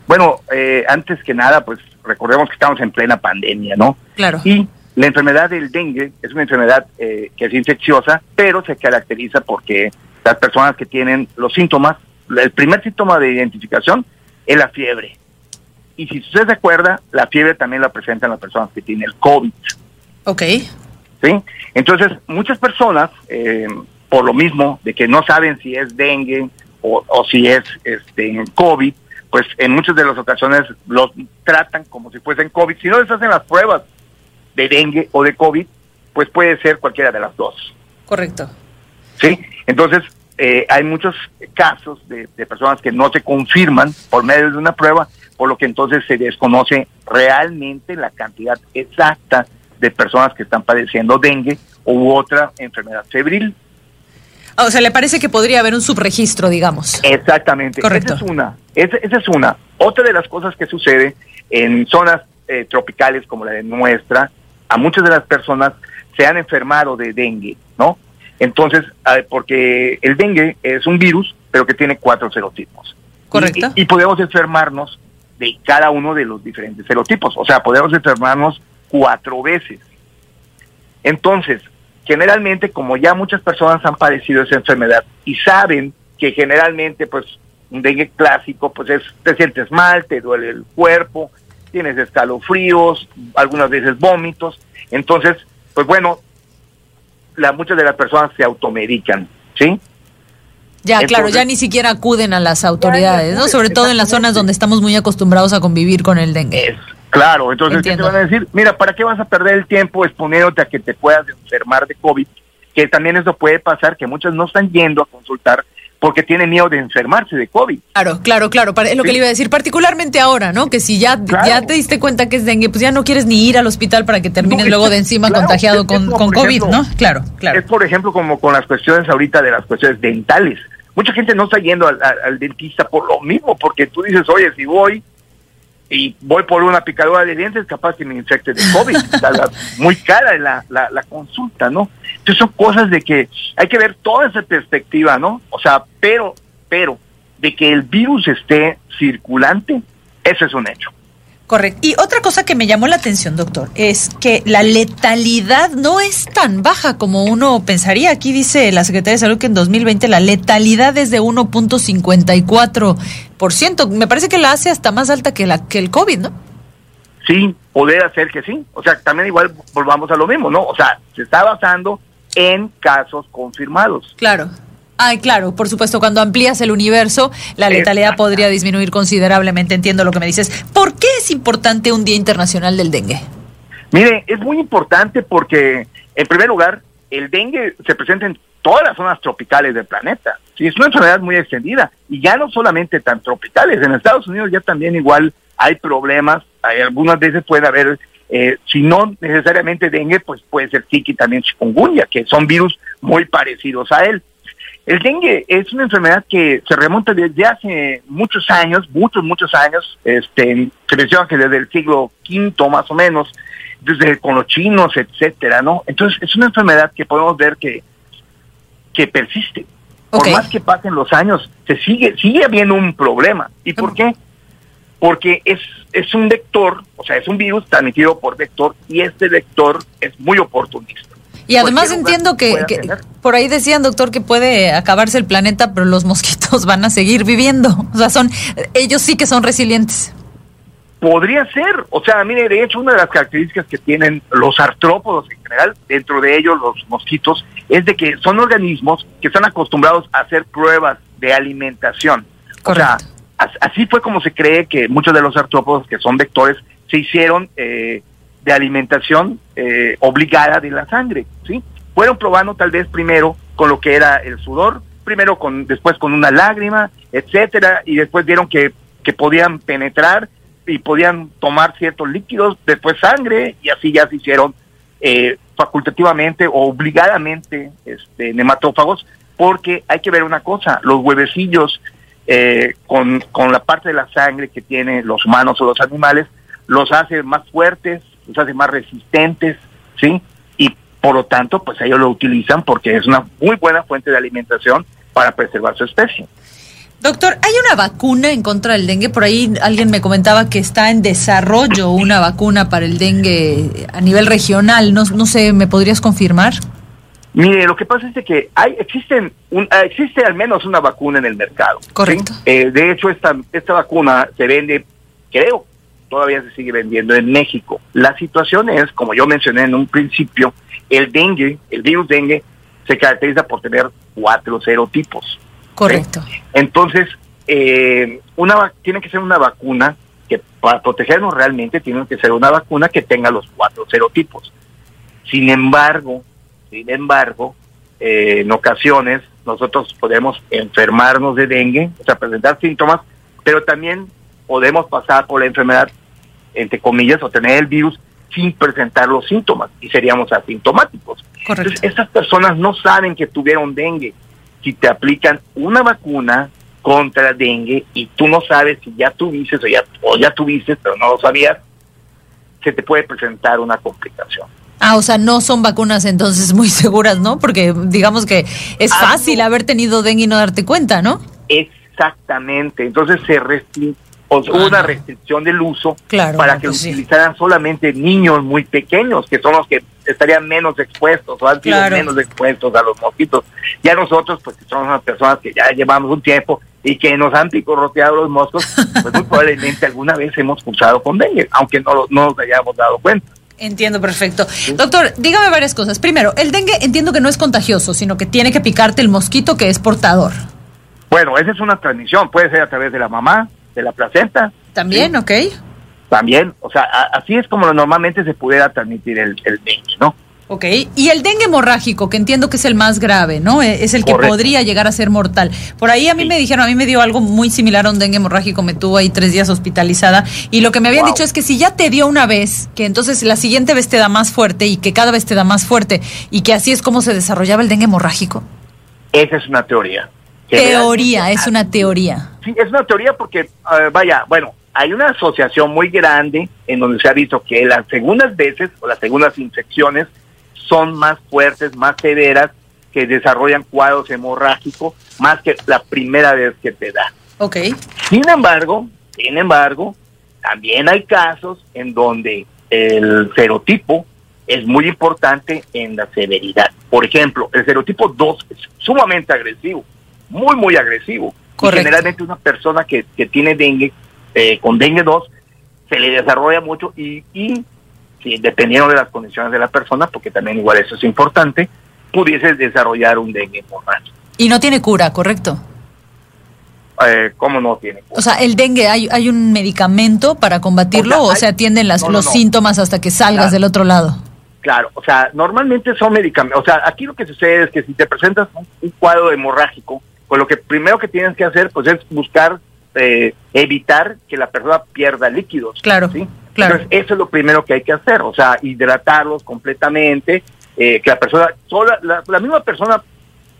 Bueno, eh, antes que nada, pues recordemos que estamos en plena pandemia, ¿no? Claro. Y la enfermedad del dengue es una enfermedad eh, que es infecciosa, pero se caracteriza porque las personas que tienen los síntomas, el primer síntoma de identificación es la fiebre. Y si usted se acuerda, la fiebre también la presentan las personas que tienen el COVID. Ok. ¿sí? Entonces, muchas personas, eh, por lo mismo de que no saben si es dengue o, o si es este COVID, pues en muchas de las ocasiones los tratan como si fuesen COVID. Si no les hacen las pruebas de dengue o de COVID, pues puede ser cualquiera de las dos. Correcto. ¿Sí? Entonces, eh, hay muchos casos de, de personas que no se confirman por medio de una prueba, por lo que entonces se desconoce realmente la cantidad exacta de personas que están padeciendo dengue u otra enfermedad febril. O sea, ¿le parece que podría haber un subregistro, digamos? Exactamente. Correcto. Esa es una. Esa, esa es una. Otra de las cosas que sucede en zonas eh, tropicales como la de nuestra, a muchas de las personas se han enfermado de dengue, ¿no? Entonces, ah, porque el dengue es un virus, pero que tiene cuatro serotipos. Correcto. Y, y podemos enfermarnos de cada uno de los diferentes serotipos. O sea, podemos enfermarnos cuatro veces. Entonces, generalmente, como ya muchas personas han padecido esa enfermedad y saben que generalmente, pues, un dengue clásico, pues es, te sientes mal, te duele el cuerpo, tienes escalofríos, algunas veces vómitos. Entonces, pues bueno, la, muchas de las personas se automedican, ¿sí? Ya, claro, ya ni siquiera acuden a las autoridades, ¿no? Sobre todo en las zonas donde estamos muy acostumbrados a convivir con el dengue. Claro, entonces, ¿qué te van a decir? Mira, ¿para qué vas a perder el tiempo exponiéndote a que te puedas enfermar de COVID? Que también eso puede pasar, que muchos no están yendo a consultar porque tienen miedo de enfermarse de COVID. Claro, claro, claro. Es lo que le iba a decir, particularmente ahora, ¿no? Que si ya, ya te diste cuenta que es dengue, pues ya no quieres ni ir al hospital para que termines No, luego de encima claro, contagiado es- con, con COVID, ejemplo, ¿no? Claro, claro. Es por ejemplo como con las cuestiones ahorita de las cuestiones dentales. Mucha gente no está yendo al, al- al dentista por lo mismo, porque tú dices, oye, si voy y voy por una picadura de dientes, capaz que me infecte de COVID. Muy cara la, la, la consulta, ¿no? Entonces son cosas de que hay que ver toda esa perspectiva, ¿no? O sea, pero, pero, de que el virus esté circulante, eso es un hecho. Correcto. Y otra cosa que me llamó la atención, doctor, es que la letalidad no es tan baja como uno pensaría. Aquí dice la Secretaría de Salud que en 2020 la letalidad es de 1.54%. Me parece que la hace hasta más alta que, la, que el COVID, ¿no? Sí, poder hacer que sí. O sea, también igual volvamos a lo mismo, ¿no? O sea, se está basando en casos confirmados. Claro. Ay, claro, por supuesto, cuando amplías el universo, la letalidad podría disminuir considerablemente, entiendo lo que me dices. ¿Por qué es importante un Día Internacional del Dengue? Mire, es muy importante porque, en primer lugar, el dengue se presenta en todas las zonas tropicales del planeta. Sí, es una enfermedad muy extendida y ya no solamente tan tropicales. En Estados Unidos ya también igual hay problemas. Hay algunas veces puede haber, eh, si no necesariamente dengue, pues puede ser Zika y también chikungunya, que son virus muy parecidos a él. El dengue es una enfermedad que se remonta desde hace muchos años, muchos, muchos años. Este, se menciona que desde el siglo V más o menos, desde con los chinos, etcétera, ¿no? Entonces es una enfermedad que podemos ver que, que persiste. Por más que pasen los años, se sigue, sigue habiendo un problema. ¿Y por qué? Porque es, es un vector, o sea, es un virus transmitido por vector y este vector es muy oportunista. Y además entiendo que, que por ahí decían, doctor, que puede acabarse el planeta, pero los mosquitos van a seguir viviendo. O sea, son ellos sí que son resilientes. Podría ser, o sea, mire, de hecho, una de las características que tienen los artrópodos en general, dentro de ellos los mosquitos, es de que son organismos que están acostumbrados a hacer pruebas de alimentación. O sea, así fue como se cree que muchos de los artrópodos que son vectores se hicieron eh, de alimentación eh, obligada de la sangre, ¿sí? Fueron probando tal vez primero con lo que era el sudor, primero con, después con una lágrima, etcétera, y después vieron que, que podían penetrar y podían tomar ciertos líquidos, después sangre, y así ya se hicieron eh, facultativamente o obligadamente este, nematófagos, porque hay que ver una cosa, los huevecillos eh, con, con la parte de la sangre que tienen los humanos o los animales, los hace más fuertes los hace más resistentes, ¿sí? Y por lo tanto, pues ellos lo utilizan porque es una muy buena fuente de alimentación para preservar su especie. Doctor, ¿hay una vacuna en contra del dengue? Por ahí alguien me comentaba que está en desarrollo una vacuna para el dengue a nivel regional. No, no sé, ¿me podrías confirmar? Mire, lo que pasa es de que hay, existen un, eh, existe al menos una vacuna en el mercado. ¿sí? Correcto. Eh, de hecho, esta, esta vacuna se vende, creo, todavía se sigue vendiendo en México. La situación es, como yo mencioné en un principio, el dengue, el virus dengue, se caracteriza por tener cuatro serotipos. Correcto. Entonces, eh, una, tiene que ser una vacuna que para protegernos realmente tiene que ser una vacuna que tenga los cuatro serotipos. Sin embargo, sin embargo, eh, en ocasiones nosotros podemos enfermarnos de dengue, o sea, presentar síntomas, pero también podemos pasar por la enfermedad, entre comillas, o tener el virus sin presentar los síntomas y seríamos asintomáticos. Entonces, estas personas no saben que tuvieron dengue. Si te aplican una vacuna contra el dengue y tú no sabes si ya tuviste o ya, o ya tuviste, pero no lo sabías, se te puede presentar una complicación. Ah, o sea, no son vacunas entonces muy seguras, ¿no? Porque digamos que es Ah, fácil haber tenido dengue y no darte cuenta, ¿no? Exactamente. Entonces se o sea, hubo una restricción del uso Claro, para que pues sí. utilizaran solamente niños muy pequeños, que son los que estarían menos expuestos o han sido Claro. menos expuestos a los mosquitos. Ya nosotros, pues que somos unas personas que ya llevamos un tiempo y que nos han picorroteado los moscos, pues muy probablemente alguna vez hemos cursado con dengue, aunque no, no nos hayamos dado cuenta. Entiendo perfecto. Doctor, dígame varias cosas. Primero, el dengue entiendo que no es contagioso, sino que tiene que picarte el mosquito que es portador. Bueno, esa es una transmisión, puede ser a través de la mamá, de la placenta, También, ¿ok? también, o sea, a- así es como normalmente se pudiera transmitir el, el dengue, ¿no? Ok. Y el dengue hemorrágico, que entiendo que es el más grave, ¿no? Eh, Es el que Correcto. podría llegar a ser mortal. Por ahí a mí me dijeron, a mí me dio algo muy similar a un dengue hemorrágico, me tuvo ahí tres días hospitalizada. Y lo que me habían Wow. dicho es que si ya te dio una vez, que entonces la siguiente vez te da más fuerte y que cada vez te da más fuerte y que así es como se desarrollaba el dengue hemorrágico. Esa es una teoría. Teoría, es una teoría. Sí, es una teoría porque, vaya, bueno, hay una asociación muy grande en donde se ha visto que las segundas veces o las segundas infecciones son más fuertes, más severas, que desarrollan cuadros hemorrágicos, más que la primera vez que te da. Ok. Sin embargo, sin embargo, también hay casos en donde el serotipo es muy importante en la severidad. Por ejemplo, el serotipo 2 es sumamente agresivo, muy, muy agresivo. Y Correcto. generalmente una persona que, que tiene dengue, eh, con dengue 2, se le desarrolla mucho y, y sí, dependiendo de las condiciones de la persona, porque también igual eso es importante, pudiese desarrollar un dengue hemorrágico. Y no tiene cura, ¿correcto? Eh, ¿Cómo no tiene? O sea, el dengue, ¿hay, hay un medicamento para combatirlo o, O sea, se atienden las, no, no, los no. síntomas hasta que salgas Claro. del otro lado? Claro, o sea, normalmente son medicamentos. O sea, aquí lo que sucede es que si te presentas un, un cuadro hemorrágico, pues lo que primero que tienes que hacer, pues es buscar eh, evitar que la persona pierda líquidos. Claro, ¿sí? Claro. Entonces, eso es lo primero que hay que hacer, o sea, hidratarlos completamente, eh, que la persona, sola, la, la misma persona,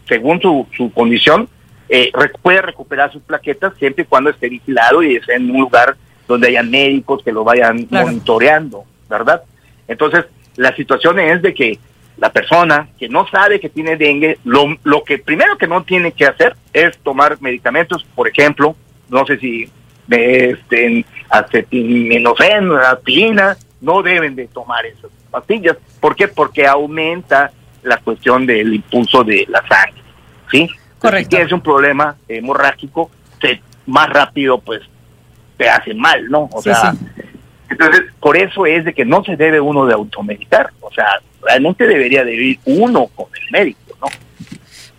según su, su condición, eh, puede recuperar sus plaquetas siempre y cuando esté vigilado y esté en un lugar donde haya médicos que lo vayan Claro. monitoreando, ¿verdad? Entonces, la situación es de que la persona que no sabe que tiene dengue, lo, lo que primero que no tiene que hacer es tomar medicamentos, por ejemplo, no sé si este, acetaminofén, aspirina, no deben de tomar esas pastillas. ¿Por qué? Porque aumenta la cuestión del impulso de la sangre, ¿sí? Correcto. Si tienes un problema hemorrágico, te, más rápido, pues, te hace mal, ¿no? O Sí, sea, sí. entonces, por eso es de que no se debe uno de automedicar. O sea, realmente debería de ir uno con el médico, ¿no?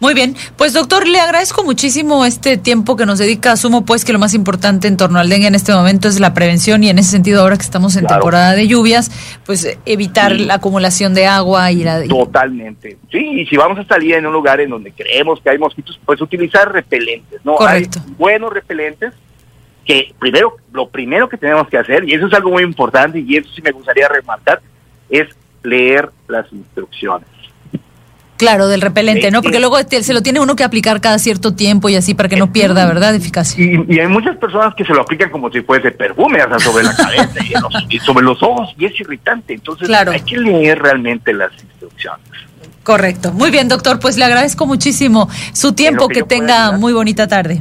Muy bien, pues doctor, le agradezco muchísimo este tiempo que nos dedica. Asumo pues que lo más importante en torno al dengue en este momento es la prevención y en ese sentido ahora que estamos en Claro. temporada de lluvias, pues evitar Sí. la acumulación de agua y la... y- Totalmente. Sí, y si vamos a salir en un lugar en donde creemos que hay mosquitos, pues utilizar repelentes, ¿no? Correcto. Hay buenos repelentes que primero, lo primero que tenemos que hacer, y eso es algo muy importante, y eso sí me gustaría remarcar, es leer las instrucciones. Claro, del repelente, ¿no? Porque luego te- se lo tiene uno que aplicar cada cierto tiempo y así para que no pierda, ¿verdad? Eficacia. Y, y hay muchas personas que se lo aplican como si fuese perfume, o sea, sobre la cabeza y, en los- y sobre los ojos, y es irritante. Entonces, Claro. hay que leer realmente las instrucciones. Correcto. Muy bien, doctor. Pues le agradezco muchísimo su tiempo. que Que tenga muy bonita tarde.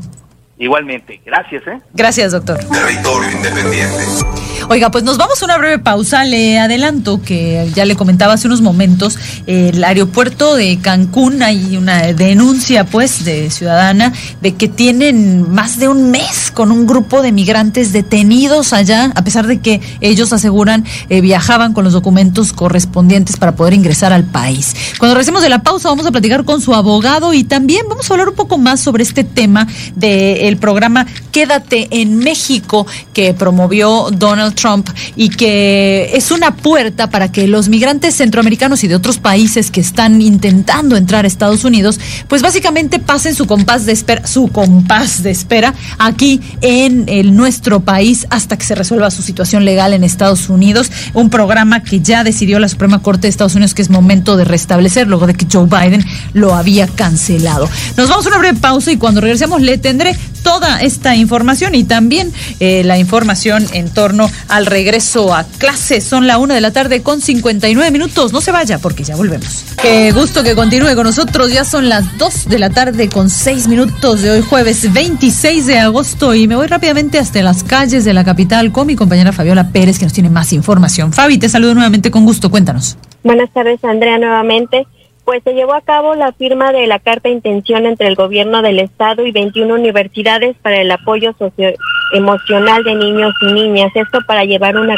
Igualmente, gracias, ¿eh? Gracias, doctor. Territorio independiente. Oiga, pues nos vamos a una breve pausa. Le adelanto que ya le comentaba hace unos momentos, el aeropuerto de Cancún hay una denuncia, pues, de ciudadana de que tienen más de un mes con un grupo de migrantes detenidos allá, a pesar de que ellos aseguran eh, viajaban con los documentos correspondientes para poder ingresar al país. Cuando regresemos de la pausa, vamos a platicar con su abogado y también vamos a hablar un poco más sobre este tema del programa Quédate en México que promovió Donald Trump y que es una puerta para que los migrantes centroamericanos y de otros países que están intentando entrar a Estados Unidos, pues básicamente pasen su compás de espera, su compás de espera aquí en nuestro país hasta que se resuelva su situación legal en Estados Unidos. Un programa que ya decidió la Suprema Corte de Estados Unidos que es momento de restablecer luego de que Joe Biden lo había cancelado. Nos vamos a una breve pausa y cuando regresemos le tendré toda esta información y también eh, la información en torno al regreso a clase. Son la una de la tarde con 59 minutos. No se vaya porque ya volvemos. Qué gusto que continúe con nosotros. Ya son las 2 de la tarde con 6 minutos de hoy jueves 26 de agosto y me voy rápidamente hasta las calles de la capital con mi compañera Fabiola Pérez que nos tiene más información. Fabi, te saludo nuevamente con gusto. Cuéntanos. Buenas tardes, Andrea, nuevamente. Pues se llevó a cabo la firma de la carta de intención entre el gobierno del estado y 21 universidades para el apoyo socioemocional de niños y niñas. Esto para llevar un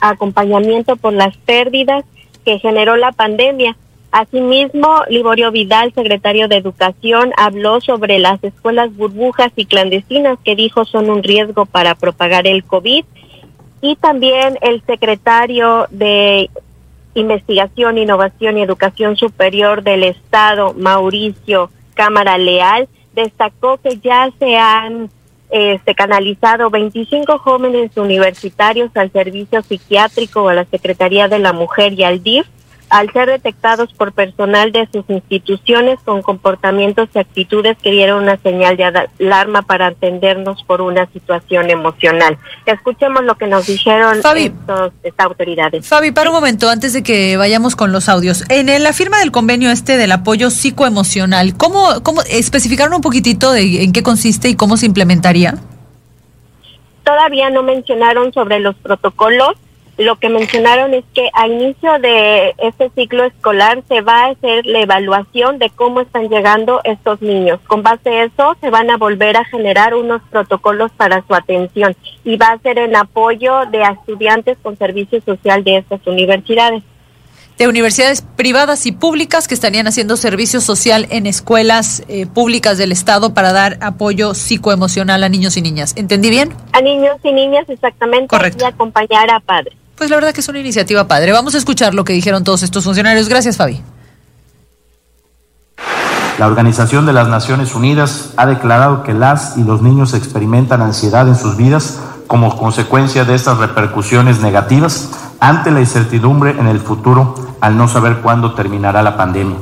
acompañamiento por las pérdidas que generó la pandemia. Asimismo, Liborio Vidal, secretario de Educación, habló sobre las escuelas burbujas y clandestinas que dijo son un riesgo para propagar el COVID. Y también el secretario de Investigación, Innovación y Educación Superior del Estado, Mauricio Cámara Leal, destacó que ya se han este, canalizado 25 jóvenes universitarios al servicio psiquiátrico a la Secretaría de la Mujer y al DIF al ser detectados por personal de sus instituciones con comportamientos y actitudes que dieron una señal de alarma para atendernos por una situación emocional. Escuchemos lo que nos dijeron Fabi. estos, estas autoridades. Fabi, para un momento, antes de que vayamos con los audios. En la firma del convenio este del apoyo psicoemocional, ¿cómo, cómo especificaron un poquitito de en qué consiste y cómo se implementaría? Todavía no mencionaron sobre los protocolos. Lo que mencionaron es que a inicio de este ciclo escolar se va a hacer la evaluación de cómo están llegando estos niños. Con base a eso se van a volver a generar unos protocolos para su atención y va a ser en apoyo de estudiantes con servicio social de estas universidades. De universidades privadas y públicas que estarían haciendo servicio social en escuelas eh, públicas del Estado para dar apoyo psicoemocional a niños y niñas. ¿Entendí bien? A niños y niñas exactamente y acompañar a padres. Pues la verdad que es una iniciativa padre. Vamos a escuchar lo que dijeron todos estos funcionarios. Gracias, Fabi. La Organización de las Naciones Unidas ha declarado que las y los niños experimentan ansiedad en sus vidas como consecuencia de estas repercusiones negativas ante la incertidumbre en el futuro al no saber cuándo terminará la pandemia.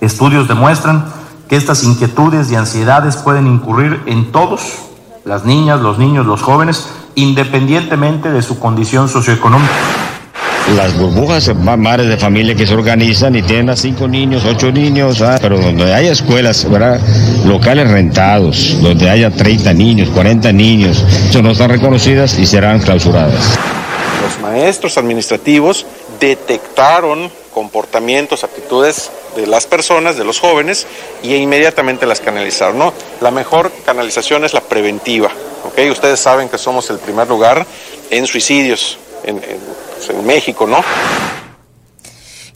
Estudios demuestran que estas inquietudes y ansiedades pueden incurrir en todos, las niñas, los niños, los jóvenes, independientemente de su condición socioeconómica. Las burbujas, ma- madres de familia que se organizan y tienen a cinco niños, ocho niños, ah, pero donde haya escuelas, ¿verdad? locales rentados, donde haya 30 niños, 40 niños, eso no están reconocidas y serán clausuradas. Los maestros administrativos detectaron comportamientos, actitudes de las personas, de los jóvenes, y inmediatamente las canalizaron. ¿no? La mejor canalización es la preventiva. ¿Ok? Ustedes saben que somos el primer lugar en suicidios en, en- pues, en México, ¿no?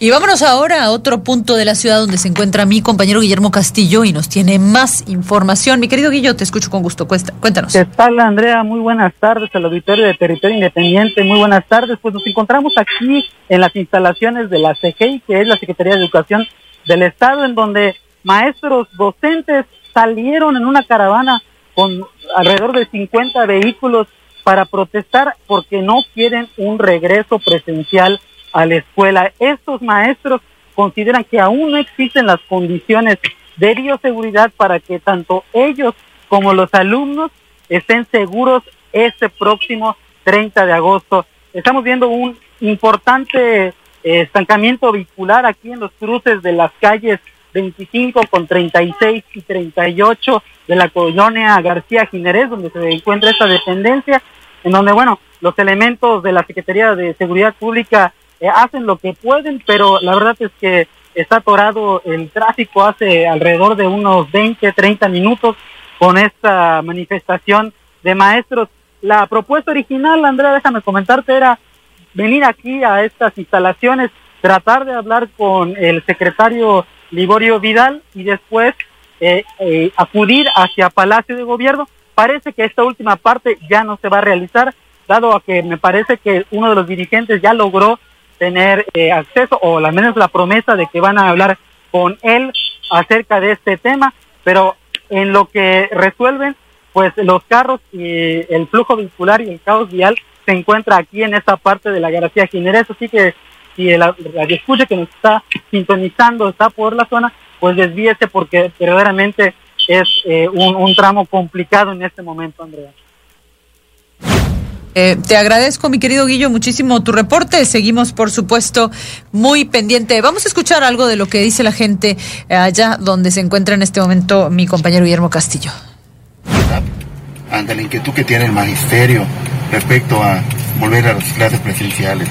Y vámonos ahora a otro punto de la ciudad donde se encuentra mi compañero Guillermo Castillo y nos tiene más información. Mi querido Guillo, te escucho con gusto. Cuesta- Cuéntanos. ¿Qué tal, Andrea? Muy buenas tardes al auditorio de Territorio Independiente. Muy buenas tardes. Pues nos encontramos aquí en las instalaciones de la CGI, que es la Secretaría de Educación del Estado, en donde maestros docentes salieron en una caravana con alrededor de 50 vehículos para protestar porque no quieren un regreso presencial a la escuela. Estos maestros consideran que aún no existen las condiciones de bioseguridad para que tanto ellos como los alumnos estén seguros este próximo 30 de agosto. Estamos viendo un importante eh, estancamiento vehicular aquí en los cruces de las calles 25 con 36 y 38 de la colonia García Jiménez, donde se encuentra esta dependencia, en donde, bueno, los elementos de la Secretaría de Seguridad Pública eh, hacen lo que pueden, pero la verdad es que está atorado el tráfico hace alrededor de unos 20, 30 minutos con esta manifestación de maestros. La propuesta original, Andrea, déjame comentarte, era venir aquí a estas instalaciones, tratar de hablar con el secretario Liborio Vidal y después eh, eh, acudir hacia Palacio de Gobierno. Parece que esta última parte ya no se va a realizar, dado a que me parece que uno de los dirigentes ya logró tener eh, acceso o al menos la promesa de que van a hablar con él acerca de este tema, pero en lo que resuelven, pues los carros y el flujo vehicular y el caos vial se encuentra aquí en esta parte de la García Jiménez, así que si el radio escucha que nos está sintonizando está por la zona, pues desvíese porque verdaderamente es eh, un, un tramo complicado en este momento, Andrea. Eh, te agradezco, mi querido Guillo, muchísimo tu reporte. Seguimos, por supuesto, muy pendiente. Vamos a escuchar algo de lo que dice la gente allá donde se encuentra en este momento mi compañero Guillermo Castillo. Ante la inquietud que tiene el magisterio respecto a volver a las clases presenciales.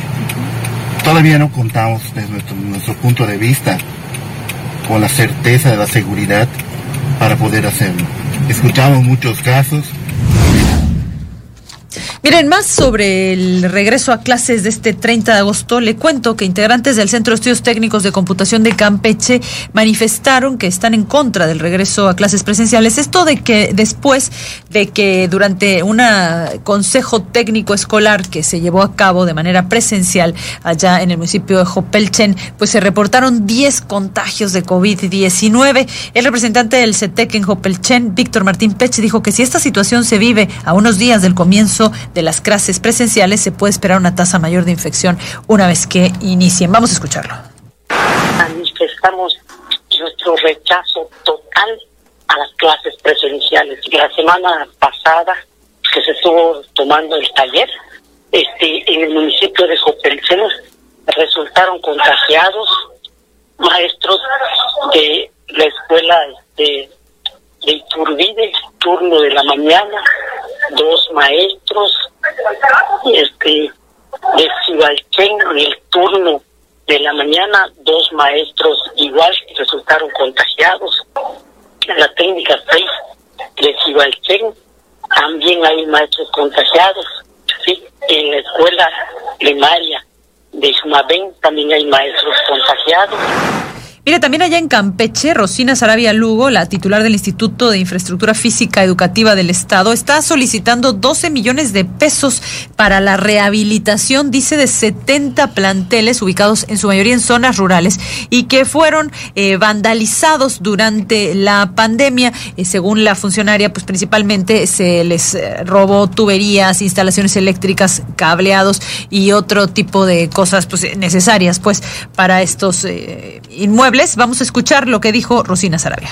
Todavía no contamos desde nuestro, punto de vista con la certeza de la seguridad para poder hacerlo. Escuchamos muchos casos Miren, más sobre el regreso a clases de este 30 de agosto, le cuento que integrantes del Centro de Estudios Técnicos de Computación de Campeche manifestaron que están en contra del regreso a clases presenciales. Esto de que después de que durante un consejo técnico escolar que se llevó a cabo de manera presencial allá en el municipio de Jopelchen, pues se reportaron 10 contagios de COVID-19. El representante del CETEC en Jopelchen, Víctor Martín Peche, dijo que si esta situación se vive a unos días del comienzo de las clases presenciales, se puede esperar una tasa mayor de infección una vez que inicien. Vamos a escucharlo. Manifestamos nuestro rechazo total a las clases presenciales. La semana pasada que se estuvo tomando el taller, este, en el municipio de Jopelcenos resultaron contagiados maestros de la escuela de, de Iturbide, turno de la mañana, dos maestros este de Cibalchen en el turno de la mañana, dos maestros igual resultaron contagiados. En la técnica 6 de Cibalchen también hay maestros contagiados. Sí, en la escuela primaria de Jumabén también hay maestros contagiados. Mire, también allá en Campeche, Rosina Sarabia Lugo, la titular del Instituto de Infraestructura Física Educativa del Estado, está solicitando 12 millones de pesos para la rehabilitación, dice, de 70 planteles ubicados en su mayoría en zonas rurales y que fueron eh, vandalizados durante la pandemia. Eh, según la funcionaria, pues principalmente se les eh, robó tuberías, instalaciones eléctricas, cableados y otro tipo de cosas pues necesarias pues para estos inmuebles Vamos a escuchar lo que dijo Rosina Sarabia.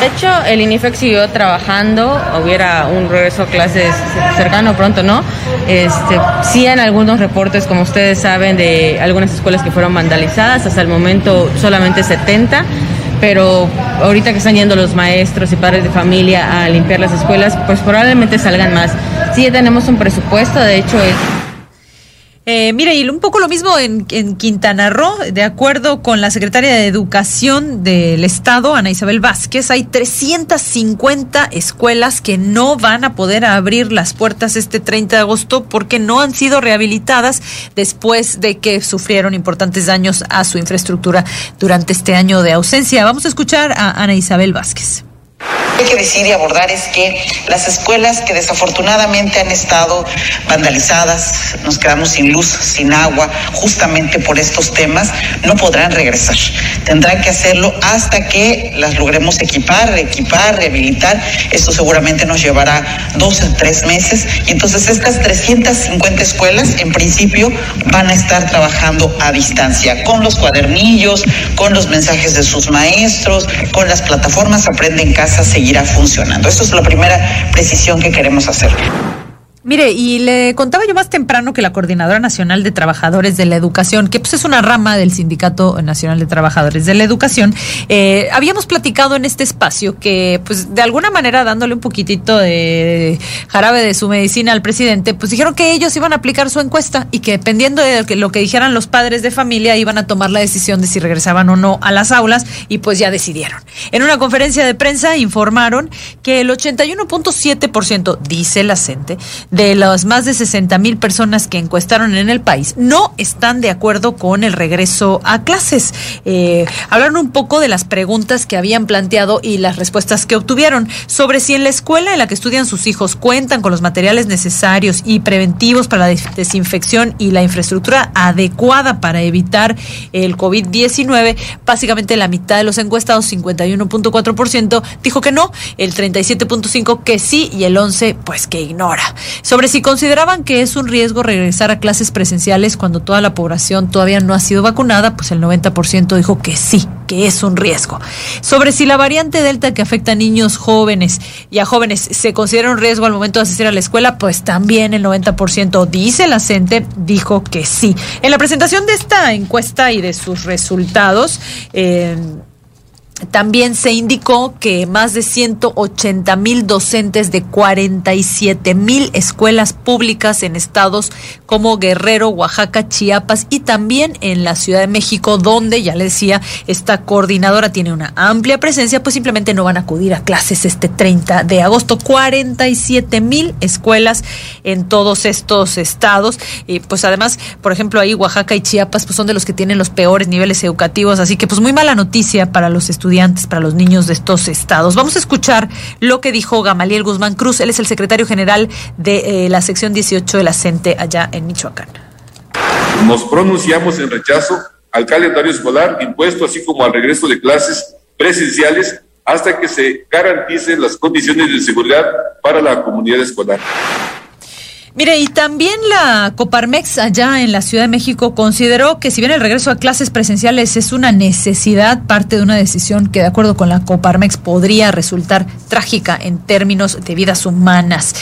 De hecho, el INIFEC siguió trabajando, hubiera un regreso a clases cercano pronto, ¿no? Este, sí en algunos reportes, como ustedes saben, de algunas escuelas que fueron vandalizadas, hasta el momento solamente 70, pero ahorita que están yendo los maestros y padres de familia a limpiar las escuelas, pues probablemente salgan más. Sí tenemos un presupuesto, de hecho es eh, mire, y un poco lo mismo en, en, Quintana Roo, de acuerdo con la secretaria de Educación del Estado, Ana Isabel Vázquez, hay 350 escuelas que no van a poder abrir las puertas este 30 de agosto porque no han sido rehabilitadas después de que sufrieron importantes daños a su infraestructura durante este año de ausencia. Vamos a escuchar a Ana Isabel Vázquez Lo que decide abordar es que las escuelas que desafortunadamente han estado vandalizadas, nos quedamos sin luz, sin agua, justamente por estos temas, no podrán regresar. Tendrán que hacerlo hasta que las logremos equipar, equipar, rehabilitar. Esto seguramente nos llevará dos o tres meses. Y entonces estas 350 escuelas, en principio, van a estar trabajando a distancia, con los cuadernillos, con los mensajes de sus maestros, con las plataformas Aprende en Casa, seguir funcionando. Esto es la primera precisión que queremos hacer. Mire, y le contaba yo más temprano que la Coordinadora Nacional de Trabajadores de la Educación, que pues es una rama del Sindicato Nacional de Trabajadores de la Educación, eh, habíamos platicado en este espacio que, pues de alguna manera dándole un poquitito de jarabe de su medicina al presidente, pues dijeron que ellos iban a aplicar su encuesta y que dependiendo de lo que dijeran los padres de familia iban a tomar la decisión de si regresaban o no a las aulas y pues ya decidieron. En una conferencia de prensa informaron que el 81.7%, dice la CENTE, de las más de 60 mil personas que encuestaron en el país no están de acuerdo con el regreso a clases. Eh, hablaron un poco de las preguntas que habían planteado y las respuestas que obtuvieron sobre si en la escuela en la que estudian sus hijos cuentan con los materiales necesarios y preventivos para la desinfección y la infraestructura adecuada para evitar el COVID-19. Básicamente la mitad de los encuestados, 51.4%, dijo que no, el 37.5% que sí y el 11% pues que ignora sobre si consideraban que es un riesgo regresar a clases presenciales cuando toda la población todavía no ha sido vacunada, pues el 90% dijo que sí, que es un riesgo. Sobre si la variante Delta que afecta a niños jóvenes y a jóvenes se considera un riesgo al momento de asistir a la escuela, pues también el 90% dice la CENTE, dijo que sí. En la presentación de esta encuesta y de sus resultados, eh, también se indicó que más de 180 mil docentes de 47 mil escuelas públicas en estados como Guerrero, Oaxaca, Chiapas y también en la Ciudad de México, donde ya le decía, esta coordinadora tiene una amplia presencia, pues simplemente no van a acudir a clases este 30 de agosto. 47 mil escuelas en todos estos estados. Y pues además, por ejemplo, ahí Oaxaca y Chiapas pues son de los que tienen los peores niveles educativos, así que pues muy mala noticia para los estudiantes para los niños de estos estados. Vamos a escuchar lo que dijo Gamaliel Guzmán Cruz. Él es el secretario general de eh, la sección 18 de la CENTE allá en Michoacán. Nos pronunciamos en rechazo al calendario escolar impuesto, así como al regreso de clases presenciales hasta que se garanticen las condiciones de seguridad para la comunidad escolar. Mire, y también la Coparmex allá en la Ciudad de México consideró que si bien el regreso a clases presenciales es una necesidad, parte de una decisión que de acuerdo con la Coparmex podría resultar trágica en términos de vidas humanas.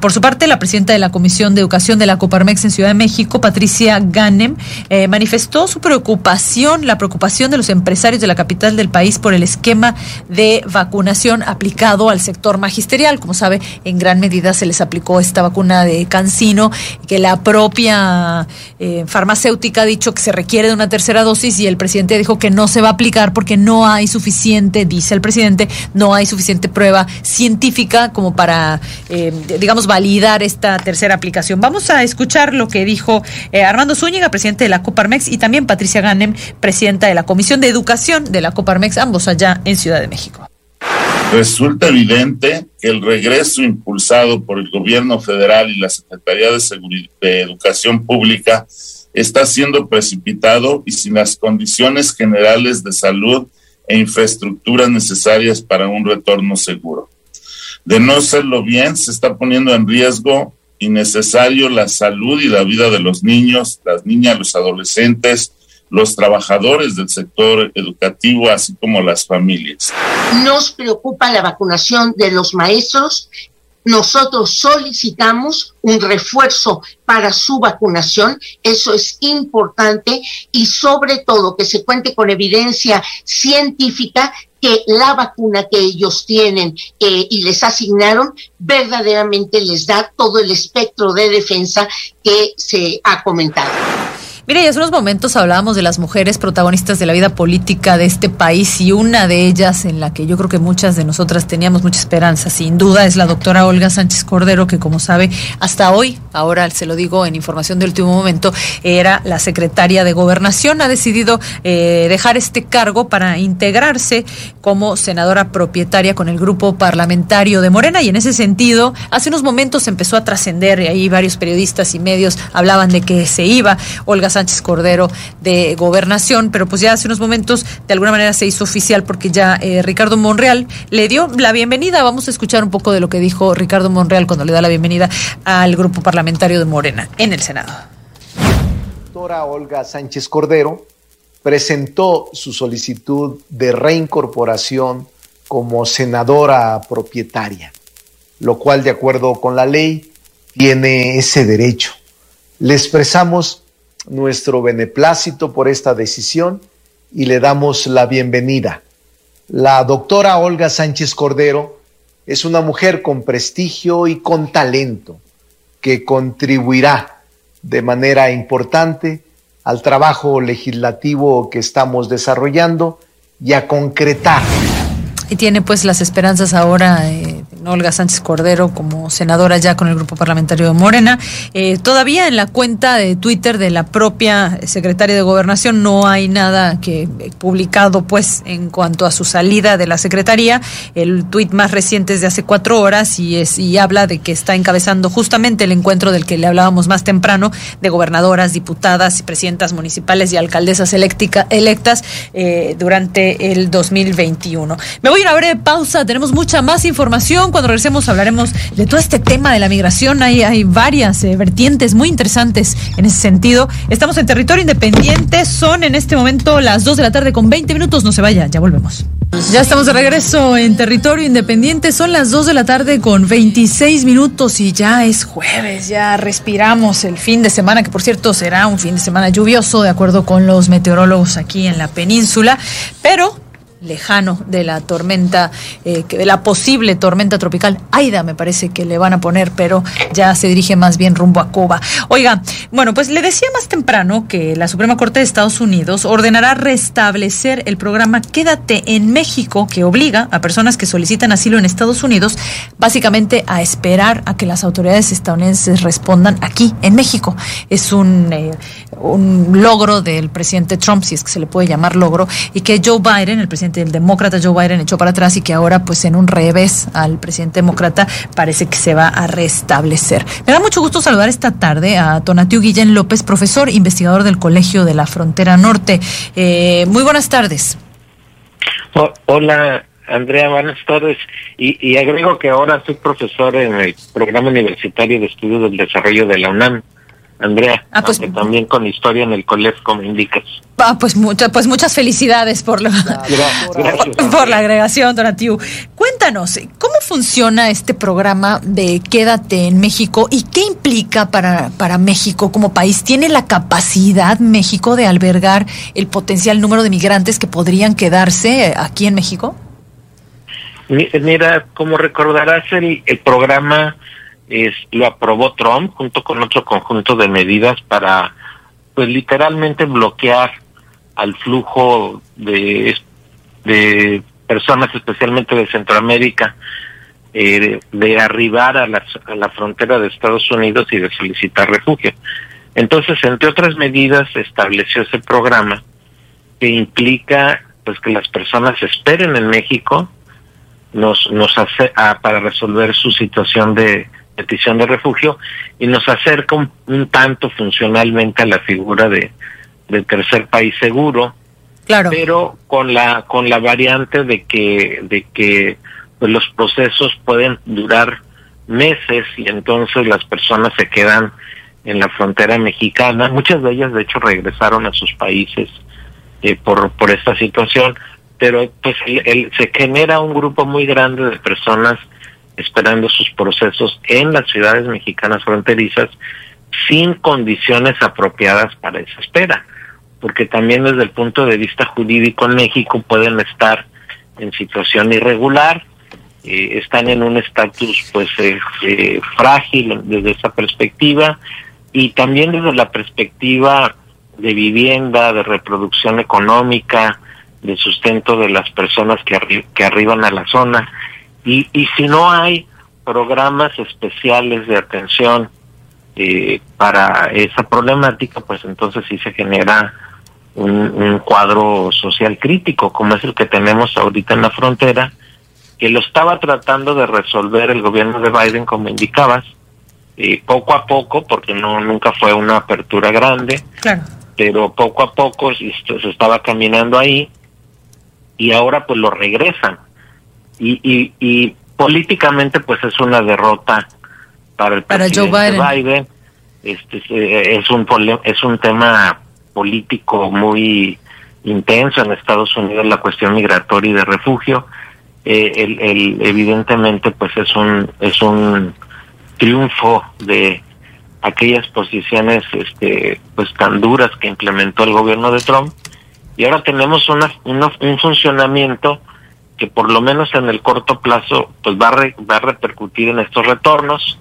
por su parte, la presidenta de la Comisión de Educación de la Coparmex en Ciudad de México, Patricia Ganem, eh, manifestó su preocupación, la preocupación de los empresarios de la capital del país por el esquema de vacunación aplicado al sector magisterial. Como sabe, en gran medida se les aplicó esta vacuna de Cancino, que la propia eh, farmacéutica ha dicho que se requiere de una tercera dosis y el presidente dijo que no se va a aplicar porque no hay suficiente, dice el presidente, no hay suficiente prueba científica como para, eh, digamos, validar esta tercera aplicación. Vamos a escuchar lo que dijo eh, Armando Zúñiga, presidente de la Coparmex, y también Patricia Ganem, presidenta de la Comisión de Educación de la Coparmex, ambos allá en Ciudad de México. Resulta evidente que el regreso impulsado por el gobierno federal y la Secretaría de, Educación Pública está siendo precipitado y sin las condiciones generales de salud e infraestructuras necesarias para un retorno seguro. De no serlo bien, se está poniendo en riesgo innecesario la salud y la vida de los niños, las niñas, los adolescentes, los trabajadores del sector educativo, así como las familias. Nos preocupa la vacunación de los maestros. Nosotros solicitamos un refuerzo para su vacunación, eso es importante y sobre todo que se cuente con evidencia científica que la vacuna que ellos tienen eh, y les asignaron verdaderamente les da todo el espectro de defensa que se ha comentado. Mire, y hace unos momentos hablábamos de las mujeres protagonistas de la vida política de este país y una de ellas en la que yo creo que muchas de nosotras teníamos mucha esperanza, sin duda, es la doctora Olga Sánchez Cordero, que como sabe, hasta hoy, ahora se lo digo en información de último momento, era la secretaria de Gobernación. Ha decidido eh, dejar este cargo para integrarse como senadora propietaria con el grupo parlamentario de Morena y en ese sentido, hace unos momentos empezó a trascender y ahí varios periodistas y medios hablaban de que se iba Olga Sánchez Cordero de Gobernación, pero pues ya hace unos momentos de alguna manera se hizo oficial porque ya eh, Ricardo Monreal le dio la bienvenida. Vamos a escuchar un poco de lo que dijo Ricardo Monreal cuando le da la bienvenida al grupo parlamentario de Morena en el Senado. Doctora Olga Sánchez Cordero presentó su solicitud de reincorporación como senadora propietaria, lo cual de acuerdo con la ley tiene ese derecho. Le expresamos nuestro beneplácito por esta decisión y le damos la bienvenida. La doctora Olga Sánchez Cordero es una mujer con prestigio y con talento que contribuirá de manera importante al trabajo legislativo que estamos desarrollando y a concretar. Y tiene pues las esperanzas ahora eh, Olga Sánchez Cordero como senadora ya con el grupo parlamentario de Morena. Eh, todavía en la cuenta de Twitter de la propia secretaria de Gobernación no hay nada que eh, publicado pues en cuanto a su salida de la secretaría. El tuit más reciente es de hace cuatro horas y es y habla de que está encabezando justamente el encuentro del que le hablábamos más temprano de gobernadoras, diputadas y presidentas municipales y alcaldesas electas eh, durante el 2021. Me voy a una breve pausa. Tenemos mucha más información cuando regresemos hablaremos de todo este tema de la migración. Hay, varias eh, vertientes muy interesantes en ese sentido. Estamos en territorio independiente. Son en este momento las 2 de la tarde con 20 minutos. No se vaya, ya volvemos. Ya estamos de regreso en territorio independiente. Son las 2 de la tarde con 26 minutos y ya es jueves. Ya respiramos el fin de semana, que por cierto será un fin de semana lluvioso, de acuerdo con los meteorólogos aquí en la península. Pero lejano de la tormenta, eh, de la posible tormenta tropical. Aida me parece que le van a poner, pero ya se dirige más bien rumbo a Cuba. Oiga, bueno, pues le decía más temprano que la Suprema Corte de Estados Unidos ordenará restablecer el programa Quédate en México, que obliga a personas que solicitan asilo en Estados Unidos básicamente a esperar a que las autoridades estadounidenses respondan aquí en México. Es un, eh, un logro del presidente Trump, si es que se le puede llamar logro, y que Joe Biden, el presidente el demócrata Joe Biden echó para atrás y que ahora pues en un revés al presidente demócrata parece que se va a restablecer. Me da mucho gusto saludar esta tarde a Tonatiu Guillén López, profesor investigador del Colegio de la Frontera Norte. Eh, muy buenas tardes. hola, Andrea, buenas tardes. Y, y, agrego que ahora soy profesor en el programa universitario de estudios del desarrollo de la UNAM. Andrea, ah, pues, también con historia en el colegio, como indicas. Ah, pues, mucha, pues muchas felicidades por, lo, por la agregación, Donatiu. Cuéntanos, ¿cómo funciona este programa de Quédate en México y qué implica para, para México como país? ¿Tiene la capacidad México de albergar el potencial número de migrantes que podrían quedarse aquí en México? Mira, como recordarás, el, el programa es, lo aprobó Trump junto con otro conjunto de medidas para, pues literalmente bloquear al flujo de, de personas, especialmente de Centroamérica, eh, de arribar a, a la frontera de Estados Unidos y de solicitar refugio. Entonces, entre otras medidas, estableció ese programa que implica pues que las personas esperen en México nos nos hace ah, para resolver su situación de petición de refugio y nos acerca un, tanto funcionalmente a la figura de del tercer país seguro. Claro. Pero con la con la variante de que de que pues, los procesos pueden durar meses y entonces las personas se quedan en la frontera mexicana. Muchas de ellas de hecho regresaron a sus países eh, por por esta situación pero pues se genera un grupo muy grande de personas esperando sus procesos en las ciudades mexicanas fronterizas sin condiciones apropiadas para esa espera, porque también desde el punto de vista jurídico en México pueden estar en situación irregular, eh, están en un estatus pues eh, eh, frágil desde esa perspectiva y también desde la perspectiva de vivienda, de reproducción económica, de sustento de las personas que, que arriban a la zona. Y, y si no hay programas especiales de atención eh, para esa problemática, pues entonces sí se genera un, un, cuadro social crítico, como es el que tenemos ahorita en la frontera, que lo estaba tratando de resolver el gobierno de Biden, como indicabas, eh, poco a poco, porque no nunca fue una apertura grande, claro. pero poco a poco se, se estaba caminando ahí y ahora pues lo regresan. Y, y, y políticamente pues es una derrota para el para Joe presidente Biden. Biden. Este es, un es un tema político muy intenso en Estados Unidos la cuestión migratoria y de refugio. Eh, el, el- evidentemente pues es un es un triunfo de aquellas posiciones este pues tan duras que implementó el gobierno de Trump y ahora tenemos una, una- un funcionamiento que por lo menos en el corto plazo pues va a, re- va a repercutir en estos retornos.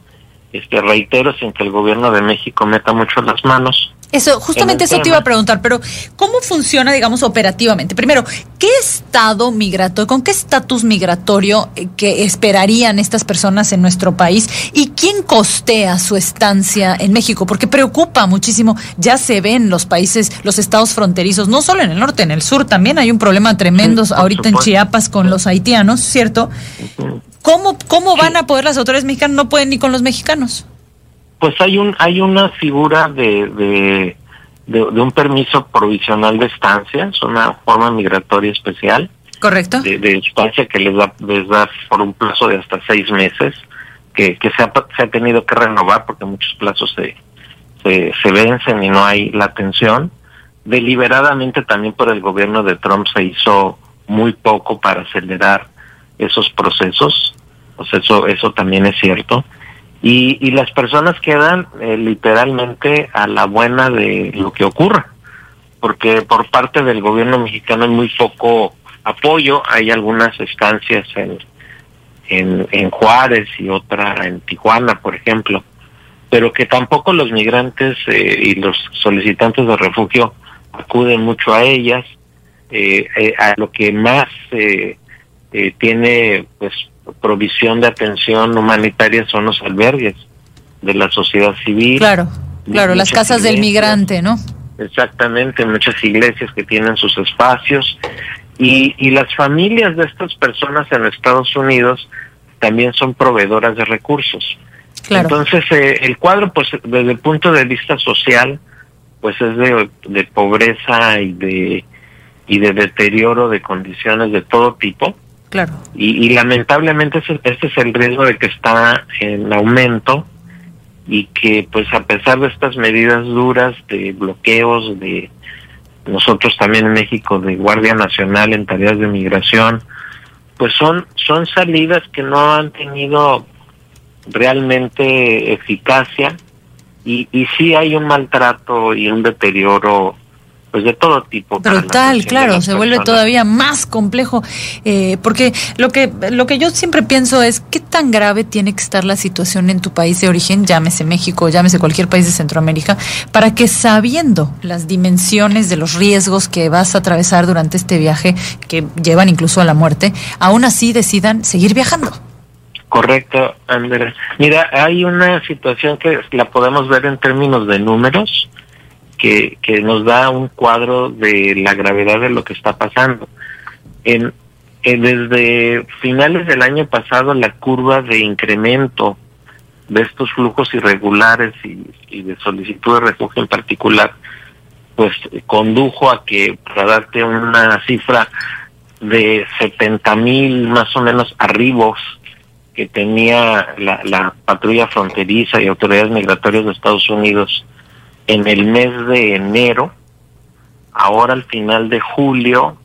Este reitero sin que el gobierno de México meta mucho las manos Eso, justamente eso te iba a preguntar, pero ¿cómo funciona, digamos, operativamente? Primero, ¿qué estado migratorio, con qué estatus migratorio eh, que esperarían estas personas en nuestro país y quién costea su estancia en México? Porque preocupa muchísimo, ya se ven los países, los estados fronterizos, no solo en el norte, en el sur también hay un problema tremendo ahorita en. Chiapas con los haitianos, ¿cierto? ¿Cómo, cómo van a poder las autoridades mexicanas? No pueden ni con los mexicanos. Pues hay un hay una figura de, de, de, de un permiso provisional de estancia, es una forma migratoria especial ¿Correcto? de, de estancia que les da, les da por un plazo de hasta seis meses, que, que se, ha, se ha tenido que renovar porque muchos plazos se, se, se vencen y no hay la atención. Deliberadamente también por el gobierno de Trump se hizo muy poco para acelerar esos procesos, sea, eso, eso también es cierto. Y, y las personas quedan eh, literalmente a la buena de lo que ocurra, porque por parte del gobierno mexicano hay muy poco apoyo, hay algunas estancias en, en, en Juárez y otra en Tijuana, por ejemplo, pero que tampoco los migrantes eh, y los solicitantes de refugio acuden mucho a ellas, eh, eh, a lo que más eh, eh, tiene pues provisión de atención humanitaria son los albergues de la sociedad civil. Claro, claro, las casas del migrante, ¿no? Exactamente, muchas iglesias que tienen sus espacios y, y las familias de estas personas en Estados Unidos también son proveedoras de recursos. Claro. Entonces, eh, el cuadro, pues, desde el punto de vista social, pues es de, de pobreza y de, y de deterioro de condiciones de todo tipo. Y, y lamentablemente ese, es el riesgo de que está en aumento y que pues a pesar de estas medidas duras de bloqueos de nosotros también en México de Guardia Nacional en tareas de migración pues son son salidas que no han tenido realmente eficacia y, y sí hay un maltrato y un deterioro pues de todo tipo Brutal, claro, se vuelve todavía más complejo, eh, porque lo que lo que yo siempre pienso es qué tan grave tiene que estar la situación en tu país de origen, llámese México, llámese cualquier país de Centroamérica, para que sabiendo las dimensiones de los riesgos que vas a atravesar durante este viaje, que llevan incluso a la muerte, aún así decidan seguir viajando. Correcto, Andrés. Mira, hay una situación que la podemos ver en términos de números que, nos da un cuadro de la gravedad de lo que está pasando. En- desde finales del año pasado, la curva de incremento de estos flujos irregulares y, y de solicitud de refugio en particular, pues condujo a que, para darte una cifra de 70 mil más o menos arribos que tenía la, la patrulla fronteriza y autoridades migratorias de Estados Unidos en el mes de enero, ahora al final de julio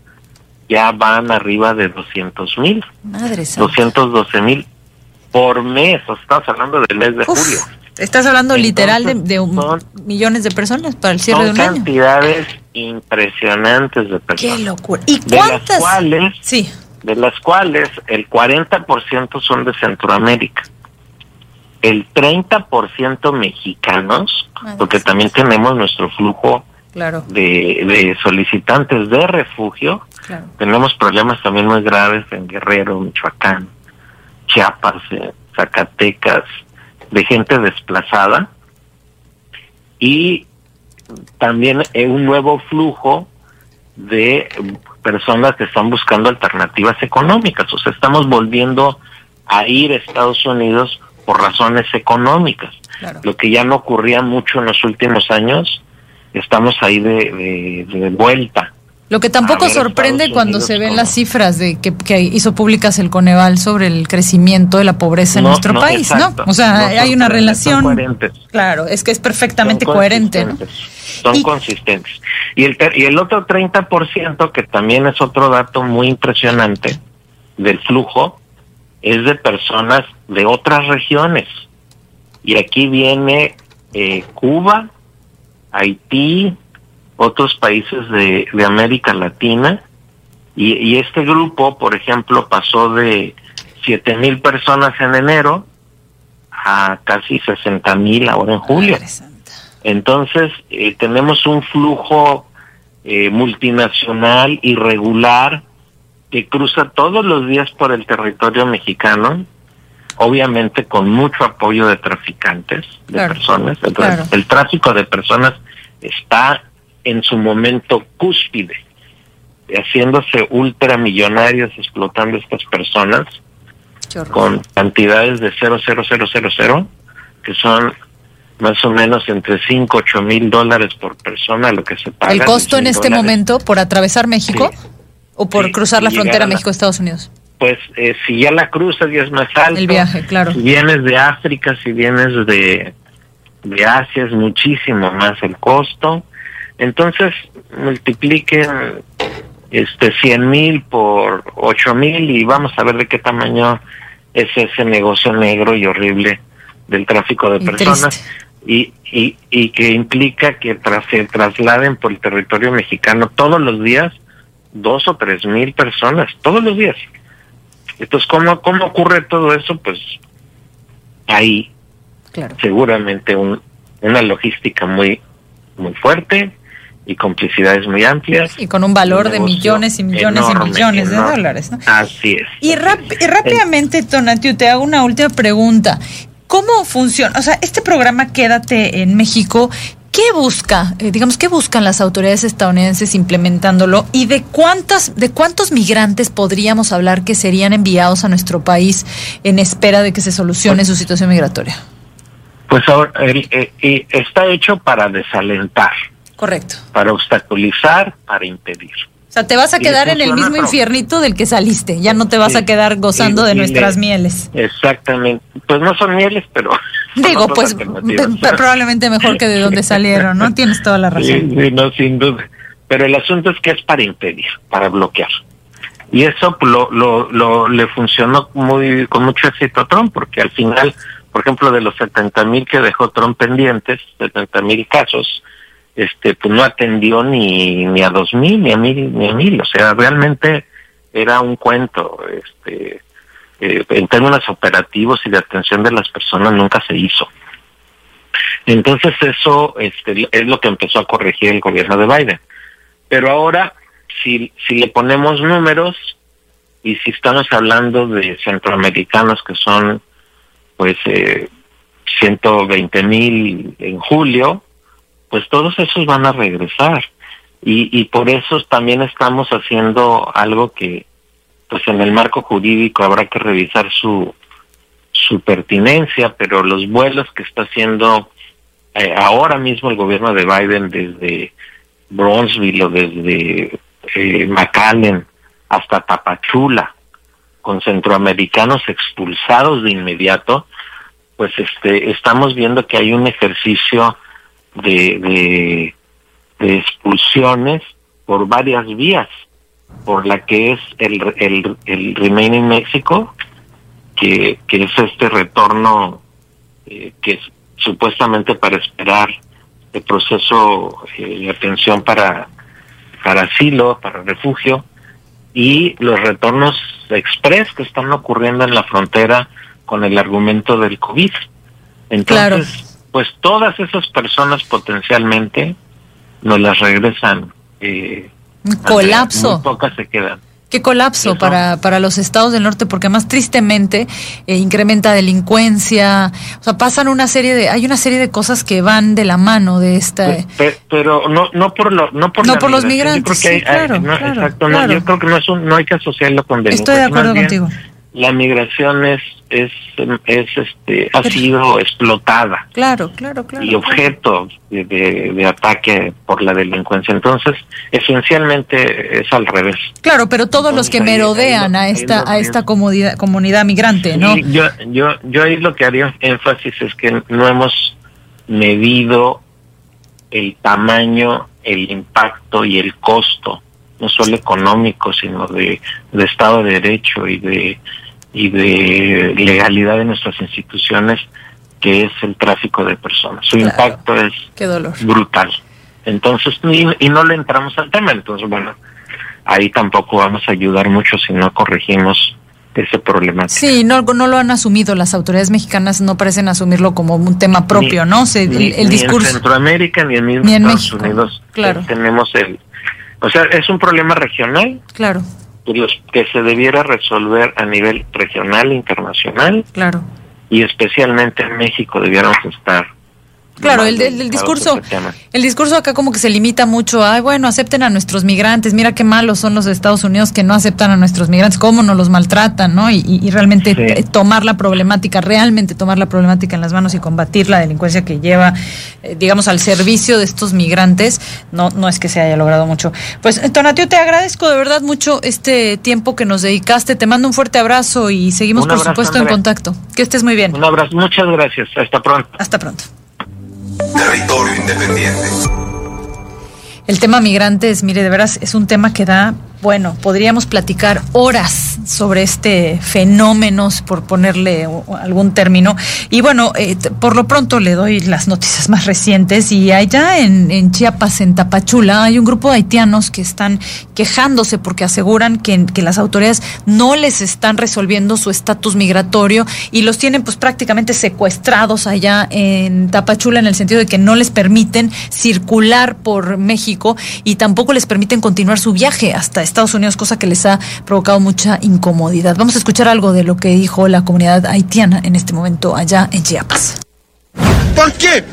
ya van arriba de 200 mil, Madre santa. 212 mil por mes, o estamos hablando del mes de Uf, julio. Estás hablando literal de, de son- millones de personas para el cierre de un año. cantidades impresionantes de personas. Qué locura. ¿Y de las cuántas? cuales Sí. de las cuales el 40% son de Centroamérica, el 30% mexicanos, Madre porque también tenemos nuestro flujo Claro. de, de solicitantes de refugio. Claro. Tenemos problemas también muy graves en Guerrero, Michoacán, Chiapas, eh, Zacatecas, de gente desplazada. Y también eh, un nuevo flujo de personas que están buscando alternativas económicas. O sea, estamos volviendo a ir a Estados Unidos por razones económicas. Lo que ya no ocurría mucho en los últimos años, estamos ahí de, de, de vuelta. Lo que tampoco sorprende Estados cuando Unidos se ven las cifras de que, que hizo públicas el Coneval sobre el crecimiento de la pobreza en No, nuestro no, país, exacto. ¿no? O sea, No hay una relación. Claro, es que es perfectamente Son coherente, Son consistentes. Y el, y el otro 30%, que también es otro dato muy impresionante del flujo, es de personas de otras regiones. Y aquí viene eh, Cuba, Haití, otros países de, de América Latina. Y, y este grupo, por ejemplo, pasó de 7 mil personas en enero a casi 60 mil ahora en julio. Entonces, eh, tenemos un flujo eh, multinacional irregular que cruza todos los días por el territorio mexicano, obviamente con mucho apoyo de traficantes, de Claro, personas. El, claro. el tráfico de personas está en su momento cúspide, haciéndose ultramillonarios explotando estas personas con cantidades de 00000, que son más o menos entre 5 8 mil dólares por persona lo que se paga. El costo en 100 este dólares. momento por atravesar México o por Sí, cruzar la y frontera México-Estados Unidos. Pues eh, si ya la cruzas ya es más alto. El viaje, claro. Si vienes de África, si vienes de, de Asia, es muchísimo más el costo. Entonces, multipliquen este 100 mil por 8 mil y vamos a ver de qué tamaño es ese negocio negro y horrible del tráfico de Y personas y, y, y que implica que tras, se trasladen por el territorio mexicano todos los días dos o tres mil personas, todos los días. Entonces, ¿cómo, cómo ocurre todo eso? Pues hay seguramente un, una logística muy, muy fuerte y complicidades muy amplias. Y con un valor Un de millones y millones enorme, y millones de enorme. dólares. ¿no? Así es. Y rápidamente, Tonatiu, te hago una última pregunta. ¿Cómo funciona? O sea, este programa Quédate en México, ¿qué busca? Eh, digamos, ¿qué buscan las autoridades estadounidenses implementándolo? ¿Y de cuántas, de cuántos migrantes podríamos hablar que serían enviados a nuestro país en espera de que se solucione su situación migratoria? Pues ahora, eh, está hecho para desalentar, Correcto. para obstaculizar, para impedir. Sea, te vas a quedar en el mismo infiernito del que saliste. Ya no te vas Sí. a quedar gozando Y- de y nuestras le- mieles. Exactamente. Pues no son mieles, pero... Digo, pues probablemente mejor que de donde salieron, ¿no? Tienes toda la razón. sí, no, sin duda. Pero el asunto es que es para impedir, para bloquear. Y eso pues, lo, lo, lo, le funcionó muy con mucho éxito a Trump, porque al final, por ejemplo, de los 70 mil que dejó Trump pendientes, 70 mil casos, este, pues no atendió ni, ni a dos mil, ni a mil, ni a mil. O sea, realmente era un cuento. Este, eh, en términos operativos y de atención de las personas nunca se hizo. Entonces eso este, es lo que empezó a corregir el gobierno de Biden. Pero ahora, si, si le ponemos números y si estamos hablando de centroamericanos que son pues eh, 120 mil en julio, pues todos esos van a regresar. Y, y por eso también estamos haciendo algo que pues en el marco jurídico habrá que revisar su, su pertinencia, pero los vuelos que está haciendo eh, ahora mismo el gobierno de Biden desde Bronzeville o desde eh, McAllen hasta Tapachula, con centroamericanos expulsados de inmediato, pues este estamos viendo que hay un ejercicio de, de, de expulsiones por varias vías, por la que es el, el, el Remain in México, que, que es este retorno eh, que es supuestamente para esperar el proceso eh, de atención para, para asilo, para refugio, y los retornos express que están ocurriendo en la frontera con el argumento del COVID. Entonces, pues todas esas personas potencialmente nos las regresan. Eh, colapso. Muy pocas se quedan. Qué colapso para, para los estados del norte, porque más tristemente eh, incrementa delincuencia, o sea, pasan una serie de, hay una serie de cosas que van de la mano de esta. Pe- Pero, no, no por lo, no por, No la por los. Yo migrantes, creo que sí, hay- hay- claro, no, claro, exacto, no, yo creo que no es un, no hay que asociarlo con Estoy de delincuencia. acuerdo bien, contigo. La migración es, es, es, este, ha sido explotada. Claro, claro, claro. y objeto de, de- de ataque por la delincuencia. Entonces, esencialmente es al revés. Claro, pero todos los que ahí- merodean a esta, a esta comunidad, comunidad migrante, ¿no? Sí, yo, yo, yo ahí lo que haría énfasis es que no hemos medido el tamaño, el impacto y el costo, no solo económico, sino de, de Estado de Derecho y de, y de legalidad de nuestras instituciones, que es el tráfico de personas. Su Claro. impacto es Qué dolor. brutal. Entonces, y, y no le entramos al tema, entonces, bueno, ahí tampoco vamos a ayudar mucho si no corregimos ese problema. Sí, no, no lo han asumido las autoridades mexicanas, no parecen asumirlo como un tema propio, Ni- ¿no? Se- el, ni, el ni en. Centroamérica ni en, Ni en Estados México, Unidos claro. eh, tenemos el o sea es un problema regional. Claro, que se debiera resolver a nivel regional internacional. Claro. y especialmente en México debiéramos estar Claro, el, el- discurso, el discurso acá como que se limita mucho a, "Ay, bueno, acepten a nuestros migrantes, mira qué malos son los de Estados Unidos que no aceptan a nuestros migrantes, cómo nos los maltratan, ¿no? Y, y- realmente tomar la problemática, realmente tomar la problemática en las manos y combatir la delincuencia que lleva, eh, digamos, al servicio de estos migrantes, no, no es que se haya logrado mucho. Pues, eh, Tonatio, te agradezco de verdad mucho este tiempo que nos dedicaste, te mando un fuerte abrazo y seguimos, Un por abrazo, supuesto, en contacto. Que estés muy bien. Un abrazo, muchas gracias, hasta pronto. Hasta pronto. Territorio Independiente. El tema migrantes, mire, de veras es un tema que da, bueno, podríamos platicar horas sobre este fenómeno, por ponerle algún término. Y bueno, eh, por lo pronto le doy las noticias más recientes. Y allá en, en Chiapas, en Tapachula, hay un grupo de haitianos que están quejándose porque aseguran que, que las autoridades no les están resolviendo su estatus migratorio y los tienen pues prácticamente secuestrados allá en Tapachula en el sentido de que no les permiten circular por México y tampoco les permiten continuar su viaje hasta Estados Unidos, cosa que les ha provocado mucha incomodidad. Vamos a escuchar algo de lo que dijo la comunidad haitiana en este momento allá en Chiapas. Porque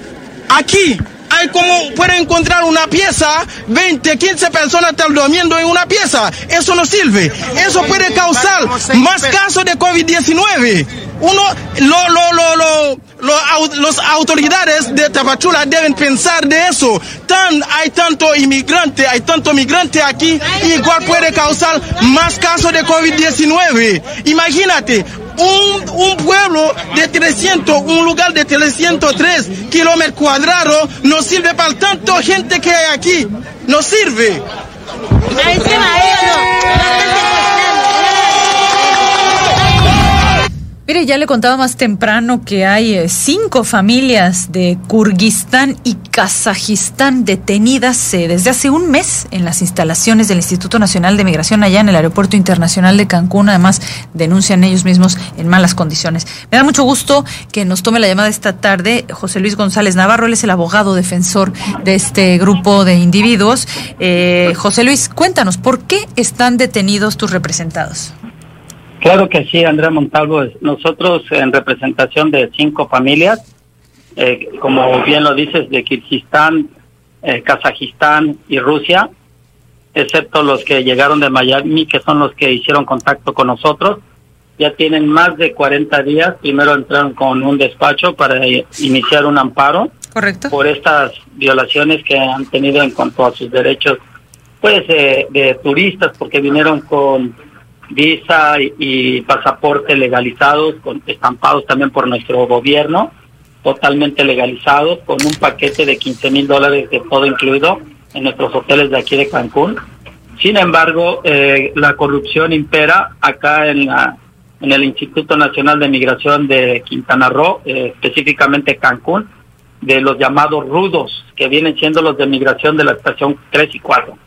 aquí hay como puede encontrar una pieza, 20, 15 personas están durmiendo en una pieza. Eso no sirve. Eso puede causar más casos de COVID-19. Uno, lo, lo, lo, lo, los autoridades de Tapachula deben pensar de eso. Tan, hay tanto inmigrante, hay tanto migrante aquí, igual puede causar más casos de COVID-19. Imagínate, un, un pueblo de 300, un lugar de 303 kilómetros cuadrados no sirve para tanto gente que hay aquí. No sirve. Mire, ya le contaba más temprano que hay eh, cinco familias de Kurguistán y Kazajistán detenidas eh, desde hace un mes en las instalaciones del Instituto Nacional de Migración allá en el Aeropuerto Internacional de Cancún. Además, denuncian ellos mismos en malas condiciones. Me da mucho gusto que nos tome la llamada esta tarde José Luis González Navarro. Él es el abogado defensor de este grupo de individuos. Eh, José Luis, cuéntanos, ¿por qué están detenidos tus representados? Claro que sí, Andrea Montalvo. Nosotros en representación de cinco familias, eh, como bien lo dices, de Kirguistán, eh, Kazajistán y Rusia, excepto los que llegaron de Miami, que son los que hicieron contacto con nosotros, ya tienen más de 40 días. Primero entraron con un despacho para iniciar un amparo Correcto. por estas violaciones que han tenido en cuanto a sus derechos, pues eh, de turistas, porque vinieron con visa y, pasaporte legalizados, con, estampados también por nuestro gobierno, totalmente legalizados, con un paquete de 15 mil dólares de todo incluido en nuestros hoteles de aquí de Cancún. Sin embargo, eh, la corrupción impera acá en, la, en el Instituto Nacional de Migración de Quintana Roo, eh, específicamente Cancún, de los llamados rudos, que vienen siendo los de migración de la estación 3 y 4.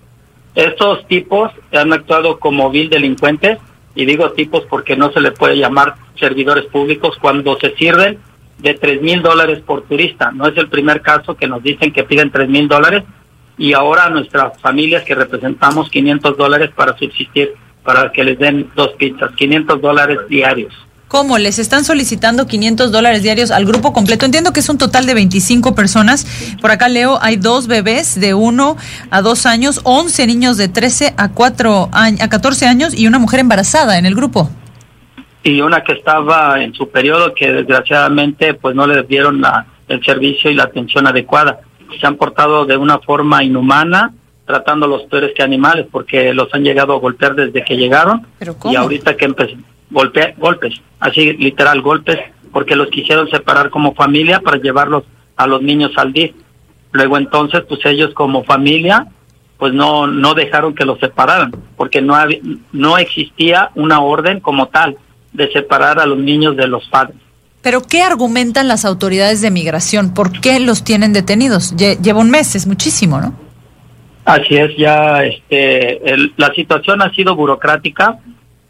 Estos tipos han actuado como vil delincuentes, y digo tipos porque no se le puede llamar servidores públicos cuando se sirven de tres mil dólares por turista. No es el primer caso que nos dicen que piden tres mil dólares y ahora nuestras familias que representamos 500 dólares para subsistir, para que les den dos pizzas, 500 dólares diarios. ¿Cómo? ¿Les están solicitando 500 dólares diarios al grupo completo? Entiendo que es un total de 25 personas. Por acá leo, hay dos bebés de 1 a 2 años, 11 niños de 13 a, 4 a 14 años y una mujer embarazada en el grupo. Y una que estaba en su periodo que desgraciadamente pues no le dieron la, el servicio y la atención adecuada. Se han portado de una forma inhumana, tratando a los peores que animales porque los han llegado a golpear desde que llegaron. Y ahorita que empezó golpe, golpes, así literal golpes, porque los quisieron separar como familia para llevarlos a los niños al DIF. Luego entonces, pues ellos como familia, pues no, no dejaron que los separaran, porque no, no existía una orden como tal de separar a los niños de los padres. Pero ¿qué argumentan las autoridades de migración? ¿Por qué los tienen detenidos? lleva un mes, es muchísimo, ¿no? Así es, ya este, la situación ha sido burocrática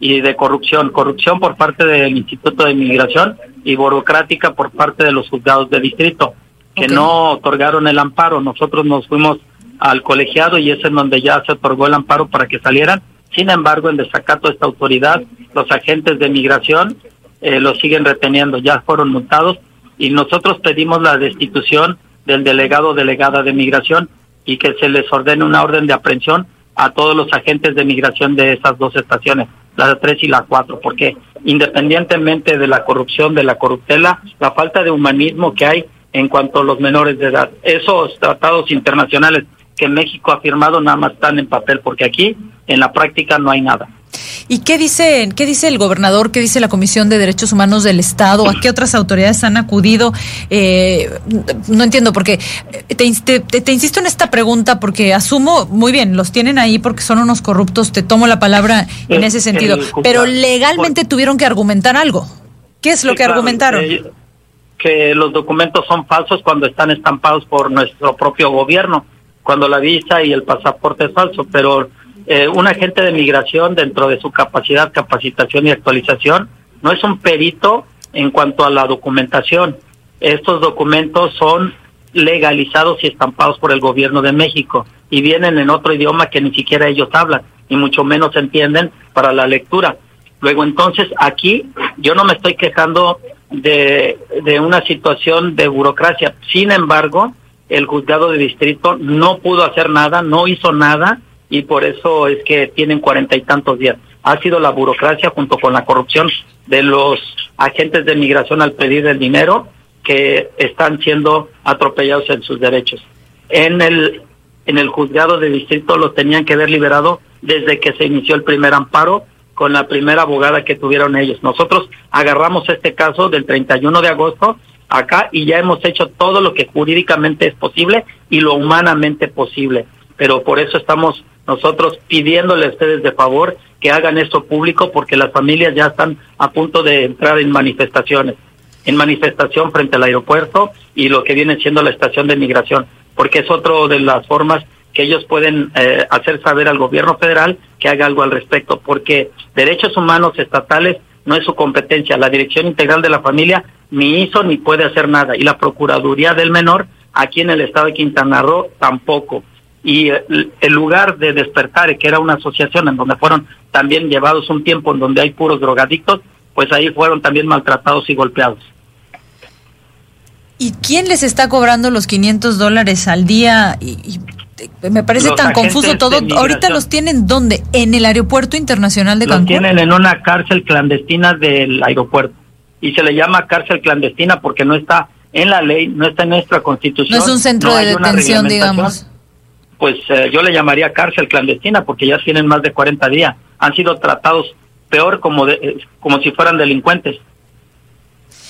y de corrupción, corrupción por parte del Instituto de Migración y burocrática por parte de los juzgados de distrito, que no otorgaron el amparo. Nosotros nos fuimos al colegiado y es en donde ya se otorgó el amparo para que salieran. Sin embargo, en desacato de esta autoridad, los agentes de migración eh, los siguen reteniendo, ya fueron multados y nosotros pedimos la destitución del delegado o delegada de migración y que se les ordene una orden de aprehensión a todos los agentes de migración de esas dos estaciones la 3 y la 4, porque independientemente de la corrupción, de la corruptela, la falta de humanismo que hay en cuanto a los menores de edad, esos tratados internacionales que México ha firmado nada más están en papel, porque aquí en la práctica no hay nada. ¿Y qué dice, qué dice el gobernador, qué dice la Comisión de Derechos Humanos del Estado? ¿A qué otras autoridades han acudido? Eh, no entiendo, porque te, te, insisto en esta pregunta porque asumo, muy bien, los tienen ahí porque son unos corruptos, te tomo la palabra en ese sentido, pero legalmente tuvieron que argumentar algo. ¿Qué es lo que argumentaron? que los documentos son falsos cuando están estampados por nuestro propio gobierno, cuando la visa y el pasaporte es falso, pero eh, un agente de migración dentro de su capacidad, capacitación y actualización no es un perito en cuanto a la documentación. Estos documentos son legalizados y estampados por el gobierno de México y vienen en otro idioma que ni siquiera ellos hablan y mucho menos entienden para la lectura. Luego entonces aquí yo no me estoy quejando de, de una situación de burocracia. Sin embargo, el juzgado de distrito no pudo hacer nada, no hizo nada y por eso es que tienen cuarenta y tantos días. Ha sido la burocracia junto con la corrupción de los agentes de migración al pedir el dinero que están siendo atropellados en sus derechos. En el en el juzgado de distrito los tenían que haber liberado desde que se inició el primer amparo con la primera abogada que tuvieron ellos. Nosotros agarramos este caso del 31 de agosto acá y ya hemos hecho todo lo que jurídicamente es posible y lo humanamente posible. Pero por eso estamos nosotros pidiéndole a ustedes de favor que hagan esto público porque las familias ya están a punto de entrar en manifestaciones, en manifestación frente al aeropuerto y lo que viene siendo la estación de migración, porque es otra de las formas que ellos pueden eh, hacer saber al gobierno federal que haga algo al respecto, porque derechos humanos estatales no es su competencia, la Dirección Integral de la Familia ni hizo ni puede hacer nada y la Procuraduría del Menor aquí en el estado de Quintana Roo tampoco y el lugar de despertar, que era una asociación en donde fueron también llevados un tiempo en donde hay puros drogadictos, pues ahí fueron también maltratados y golpeados. ¿Y quién les está cobrando los 500 dólares al día? Y, me parece tan confuso todo. Ahorita los tienen dónde? En el aeropuerto internacional de Cancún. Los tienen en una cárcel clandestina del aeropuerto y se le llama cárcel clandestina porque no está en la ley, no está en nuestra constitución. No es un centro de detención, digamos pues eh, yo le llamaría cárcel clandestina porque ya tienen más de 40 días. Han sido tratados peor como, de, eh, como si fueran delincuentes.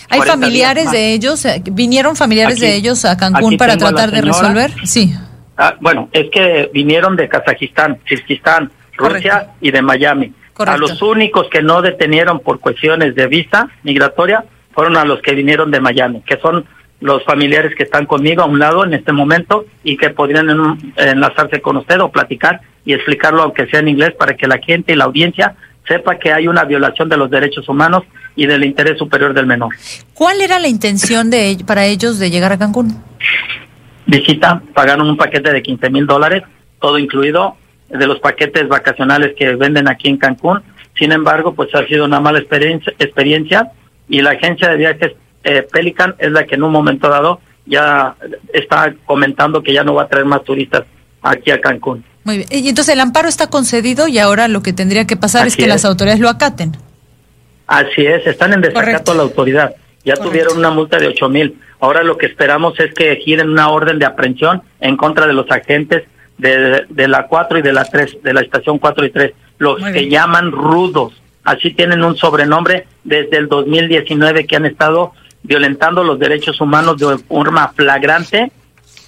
¿Hay familiares de ellos? Eh, ¿Vinieron familiares de ellos a Cancún para tratar de resolver? Sí. Ah, bueno, es que vinieron de Kazajistán, Kirguistán, Rusia y de Miami. A los únicos que no detenieron por cuestiones de visa migratoria fueron a los que vinieron de Miami, que son los familiares que están conmigo a un lado en este momento y que podrían enlazarse con usted o platicar y explicarlo aunque sea en inglés para que la gente y la audiencia sepa que hay una violación de los derechos humanos y del interés superior del menor. ¿Cuál era la intención de para ellos de llegar a Cancún? visita, pagaron un paquete de 15 mil dólares, todo incluido, de los paquetes vacacionales que venden aquí en Cancún. Sin embargo, pues ha sido una mala experiencia, experiencia y la agencia de viajes eh, Pelican es la que en un momento dado ya está comentando que ya no va a traer más turistas aquí a Cancún. Muy bien. Y entonces el amparo está concedido y ahora lo que tendría que pasar es que las autoridades lo acaten. Así es, están en desacato a la autoridad. Ya tuvieron una multa de ocho mil. Ahora lo que esperamos es que giren una orden de aprehensión en contra de los agentes de, de la 4 y de la 3, de la estación 4 y 3, los que llaman rudos. Así tienen un sobrenombre desde el 2019 que han estado violentando los derechos humanos de forma flagrante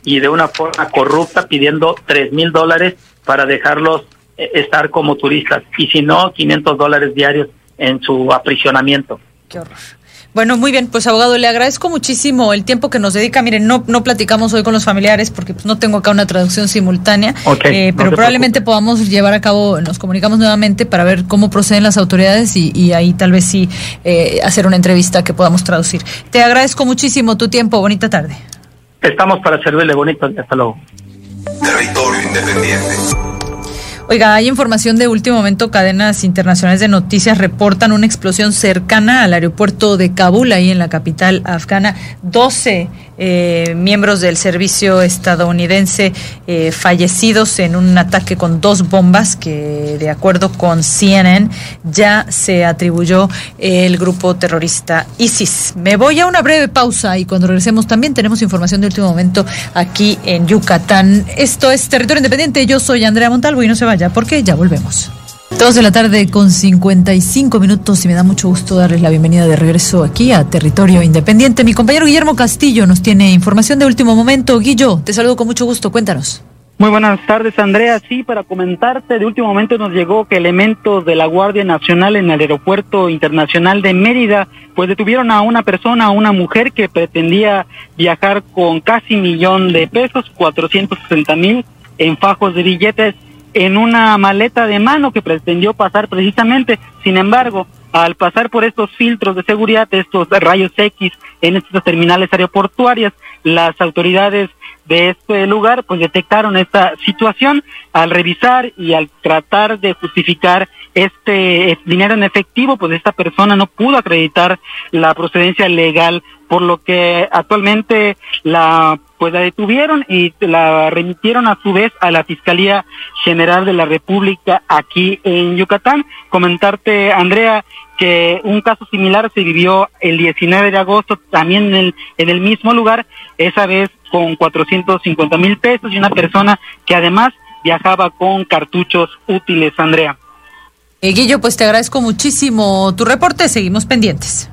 y de una forma corrupta, pidiendo tres mil dólares para dejarlos eh, estar como turistas y si no, 500 dólares diarios en su aprisionamiento. Qué horror. Bueno, muy bien, pues abogado, le agradezco muchísimo el tiempo que nos dedica. Miren, no, no platicamos hoy con los familiares porque pues, no tengo acá una traducción simultánea, eh, pero probablemente podamos llevar a cabo, nos comunicamos nuevamente para ver cómo proceden las autoridades y, ahí tal vez sí eh, hacer una entrevista que podamos traducir. Te agradezco muchísimo tu tiempo, bonita tarde. Estamos para servirle bonito, hasta luego. Territorio Independiente. Oiga, hay información de último momento. Cadenas internacionales de noticias reportan una explosión cercana al aeropuerto de Kabul, ahí en la capital afgana. 12 eh, miembros del servicio estadounidense eh, fallecidos en un ataque con dos bombas que, de acuerdo con CNN, ya se atribuyó el grupo terrorista ISIS. Me voy a una breve pausa y cuando regresemos también tenemos información de último momento aquí en Yucatán. Esto es Territorio Independiente. Yo soy Andrea Montalvo y no se vaya porque ya volvemos. Dos de la tarde con 55 minutos y me da mucho gusto darles la bienvenida de regreso aquí a Territorio Independiente. Mi compañero Guillermo Castillo nos tiene información de último momento. Guillo, te saludo con mucho gusto, cuéntanos. Muy buenas tardes, Andrea. Sí, para comentarte, de último momento nos llegó que elementos de la Guardia Nacional en el Aeropuerto Internacional de Mérida, pues detuvieron a una persona, a una mujer que pretendía viajar con casi millón de pesos, 460 mil en fajos de billetes en una maleta de mano que pretendió pasar precisamente. Sin embargo, al pasar por estos filtros de seguridad, estos rayos X en estas terminales aeroportuarias, las autoridades de este lugar pues detectaron esta situación al revisar y al tratar de justificar este dinero en efectivo, pues esta persona no pudo acreditar la procedencia legal, por lo que actualmente la pues la detuvieron y la remitieron a su vez a la Fiscalía General de la República aquí en Yucatán. Comentarte, Andrea, que un caso similar se vivió el 19 de agosto también en el, en el mismo lugar, esa vez con 450 mil pesos y una persona que además viajaba con cartuchos útiles, Andrea. Eh, Guillo, pues te agradezco muchísimo tu reporte, seguimos pendientes.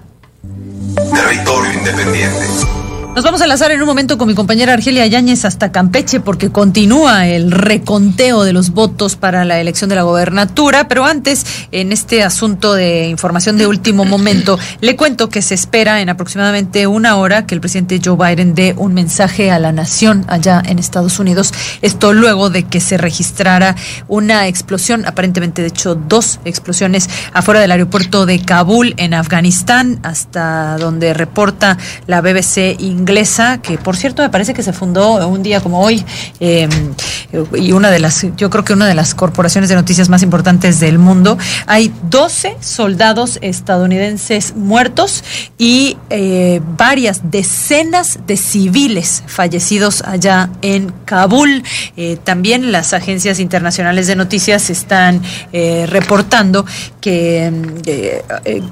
Territorio Independiente. Nos vamos a enlazar en un momento con mi compañera Argelia Yáñez hasta Campeche porque continúa el reconteo de los votos para la elección de la gobernatura, pero antes, en este asunto de información de último momento, le cuento que se espera en aproximadamente una hora que el presidente Joe Biden dé un mensaje a la nación allá en Estados Unidos, esto luego de que se registrara una explosión, aparentemente de hecho dos explosiones afuera del aeropuerto de Kabul en Afganistán, hasta donde reporta la BBC inglesa, que por cierto me parece que se fundó un día como hoy, em, y una de las, yo creo que una de las corporaciones de noticias más importantes del mundo. Hay 12 soldados estadounidenses muertos y eh, varias decenas de civiles fallecidos allá en Kabul. Eh, también las agencias internacionales de noticias están eh, reportando que, em,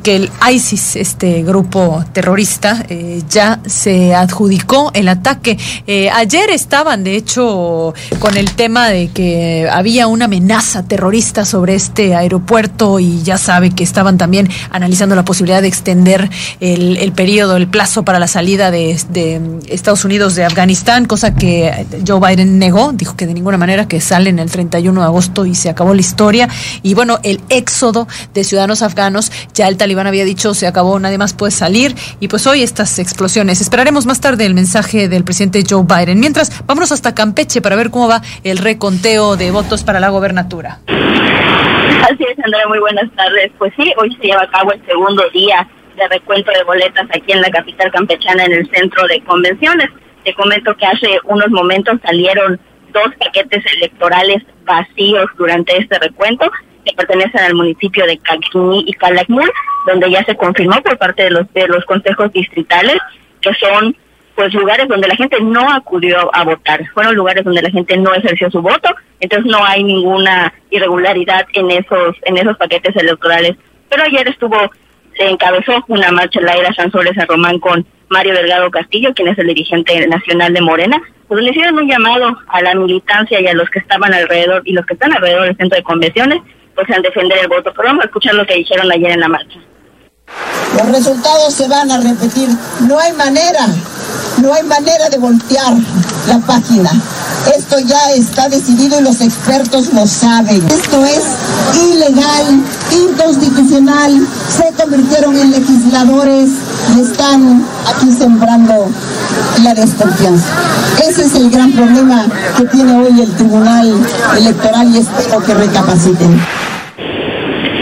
que el ISIS, este grupo terrorista, ya se adjudicó el ataque. Eh, ayer estaban, de hecho, con el tema de que había una amenaza terrorista sobre este aeropuerto y ya sabe que estaban también analizando la posibilidad de extender el, el periodo, el plazo para la salida de, de, Estados Unidos de Afganistán, cosa que Joe Biden negó, dijo que de ninguna manera que salen el 31 de agosto y se acabó la historia. Y bueno, el éxodo de ciudadanos afganos, ya el talibán había dicho se acabó, nadie más puede salir y pues hoy estas explosiones. Esperaremos más tarde el mensaje del presidente Joe Biden. Mientras, vámonos hasta Campeche para ver cómo va el reconteo de votos para la gobernatura. Así es, Andrea, muy buenas tardes. Pues sí, hoy se lleva a cabo el segundo día de recuento de boletas aquí en la capital campechana en el centro de convenciones. Te comento que hace unos momentos salieron dos paquetes electorales vacíos durante este recuento que pertenecen al municipio de Caquini y Calakmul, donde ya se confirmó por parte de los de los consejos distritales que son pues lugares donde la gente no acudió a votar, fueron lugares donde la gente no ejerció su voto, entonces no hay ninguna irregularidad en esos en esos paquetes electorales. Pero ayer estuvo se encabezó una marcha en la era Sansores a Román con Mario Delgado Castillo, quien es el dirigente nacional de Morena, pues le hicieron un llamado a la militancia y a los que estaban alrededor y los que están alrededor del centro de convenciones, pues a defender el voto. Pero vamos a escuchar lo que dijeron ayer en la marcha. Los resultados se van a repetir. No hay manera, no hay manera de voltear la página. Esto ya está decidido y los expertos lo saben. Esto es ilegal, inconstitucional. Se convirtieron en legisladores y están aquí sembrando la desconfianza. Ese es el gran problema que tiene hoy el Tribunal Electoral y espero que recapaciten.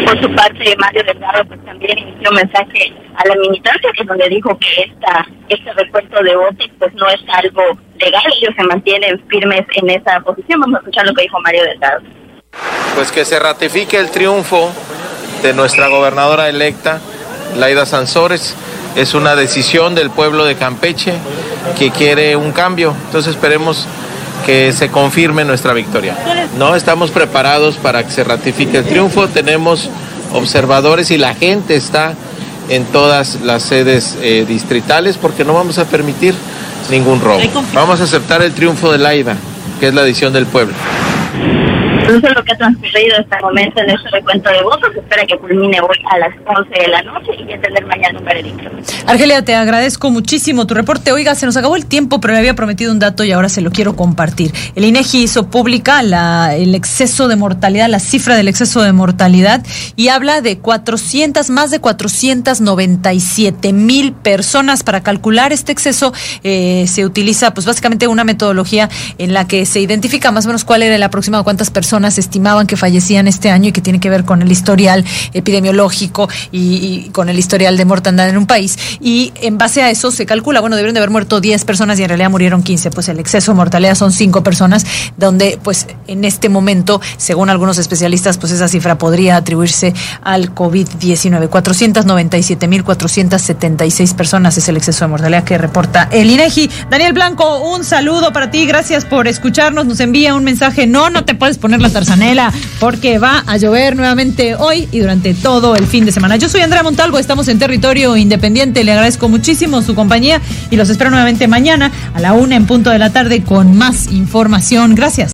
Por su parte, Mario Delgado pues, también inició un mensaje a la militancia, que donde dijo que esta, este recuento de votos pues no es algo legal, ellos se mantienen firmes en esa posición. Vamos a escuchar lo que dijo Mario Delgado. Pues que se ratifique el triunfo de nuestra gobernadora electa, Laida Sansores. Es una decisión del pueblo de Campeche que quiere un cambio. Entonces esperemos que se confirme nuestra victoria. No estamos preparados para que se ratifique el triunfo, tenemos observadores y la gente está en todas las sedes eh, distritales porque no vamos a permitir ningún robo. Vamos a aceptar el triunfo de Laida, que es la decisión del pueblo. Eso es lo que ha transcurrido hasta el momento en este recuento de votos. Espera que culmine hoy a las 11 de la noche y ya tener mañana un veredicto. Argelia, te agradezco muchísimo tu reporte. Oiga, se nos acabó el tiempo, pero le había prometido un dato y ahora se lo quiero compartir. El INEGI hizo pública la, el exceso de mortalidad, la cifra del exceso de mortalidad y habla de 400, más de 497 mil personas. Para calcular este exceso eh, se utiliza, pues básicamente una metodología en la que se identifica más o menos cuál era el aproximado, cuántas personas estimaban que fallecían este año y que tiene que ver con el historial epidemiológico y, con el historial de mortandad en un país. Y en base a eso se calcula, bueno, debieron de haber muerto 10 personas y en realidad murieron 15. Pues el exceso de mortalidad son 5 personas, donde pues en este momento, según algunos especialistas, pues esa cifra podría atribuirse al COVID-19. 497.476 personas es el exceso de mortalidad que reporta el INEGI. Daniel Blanco, un saludo para ti, gracias por escucharnos. Nos envía un mensaje. No, no te puedes poner la tarzanela porque va a llover nuevamente hoy y durante todo el fin de semana. Yo soy Andrea Montalvo, estamos en territorio independiente. Le agradezco muchísimo su compañía y los espero nuevamente mañana a la una en punto de la tarde con más información. Gracias.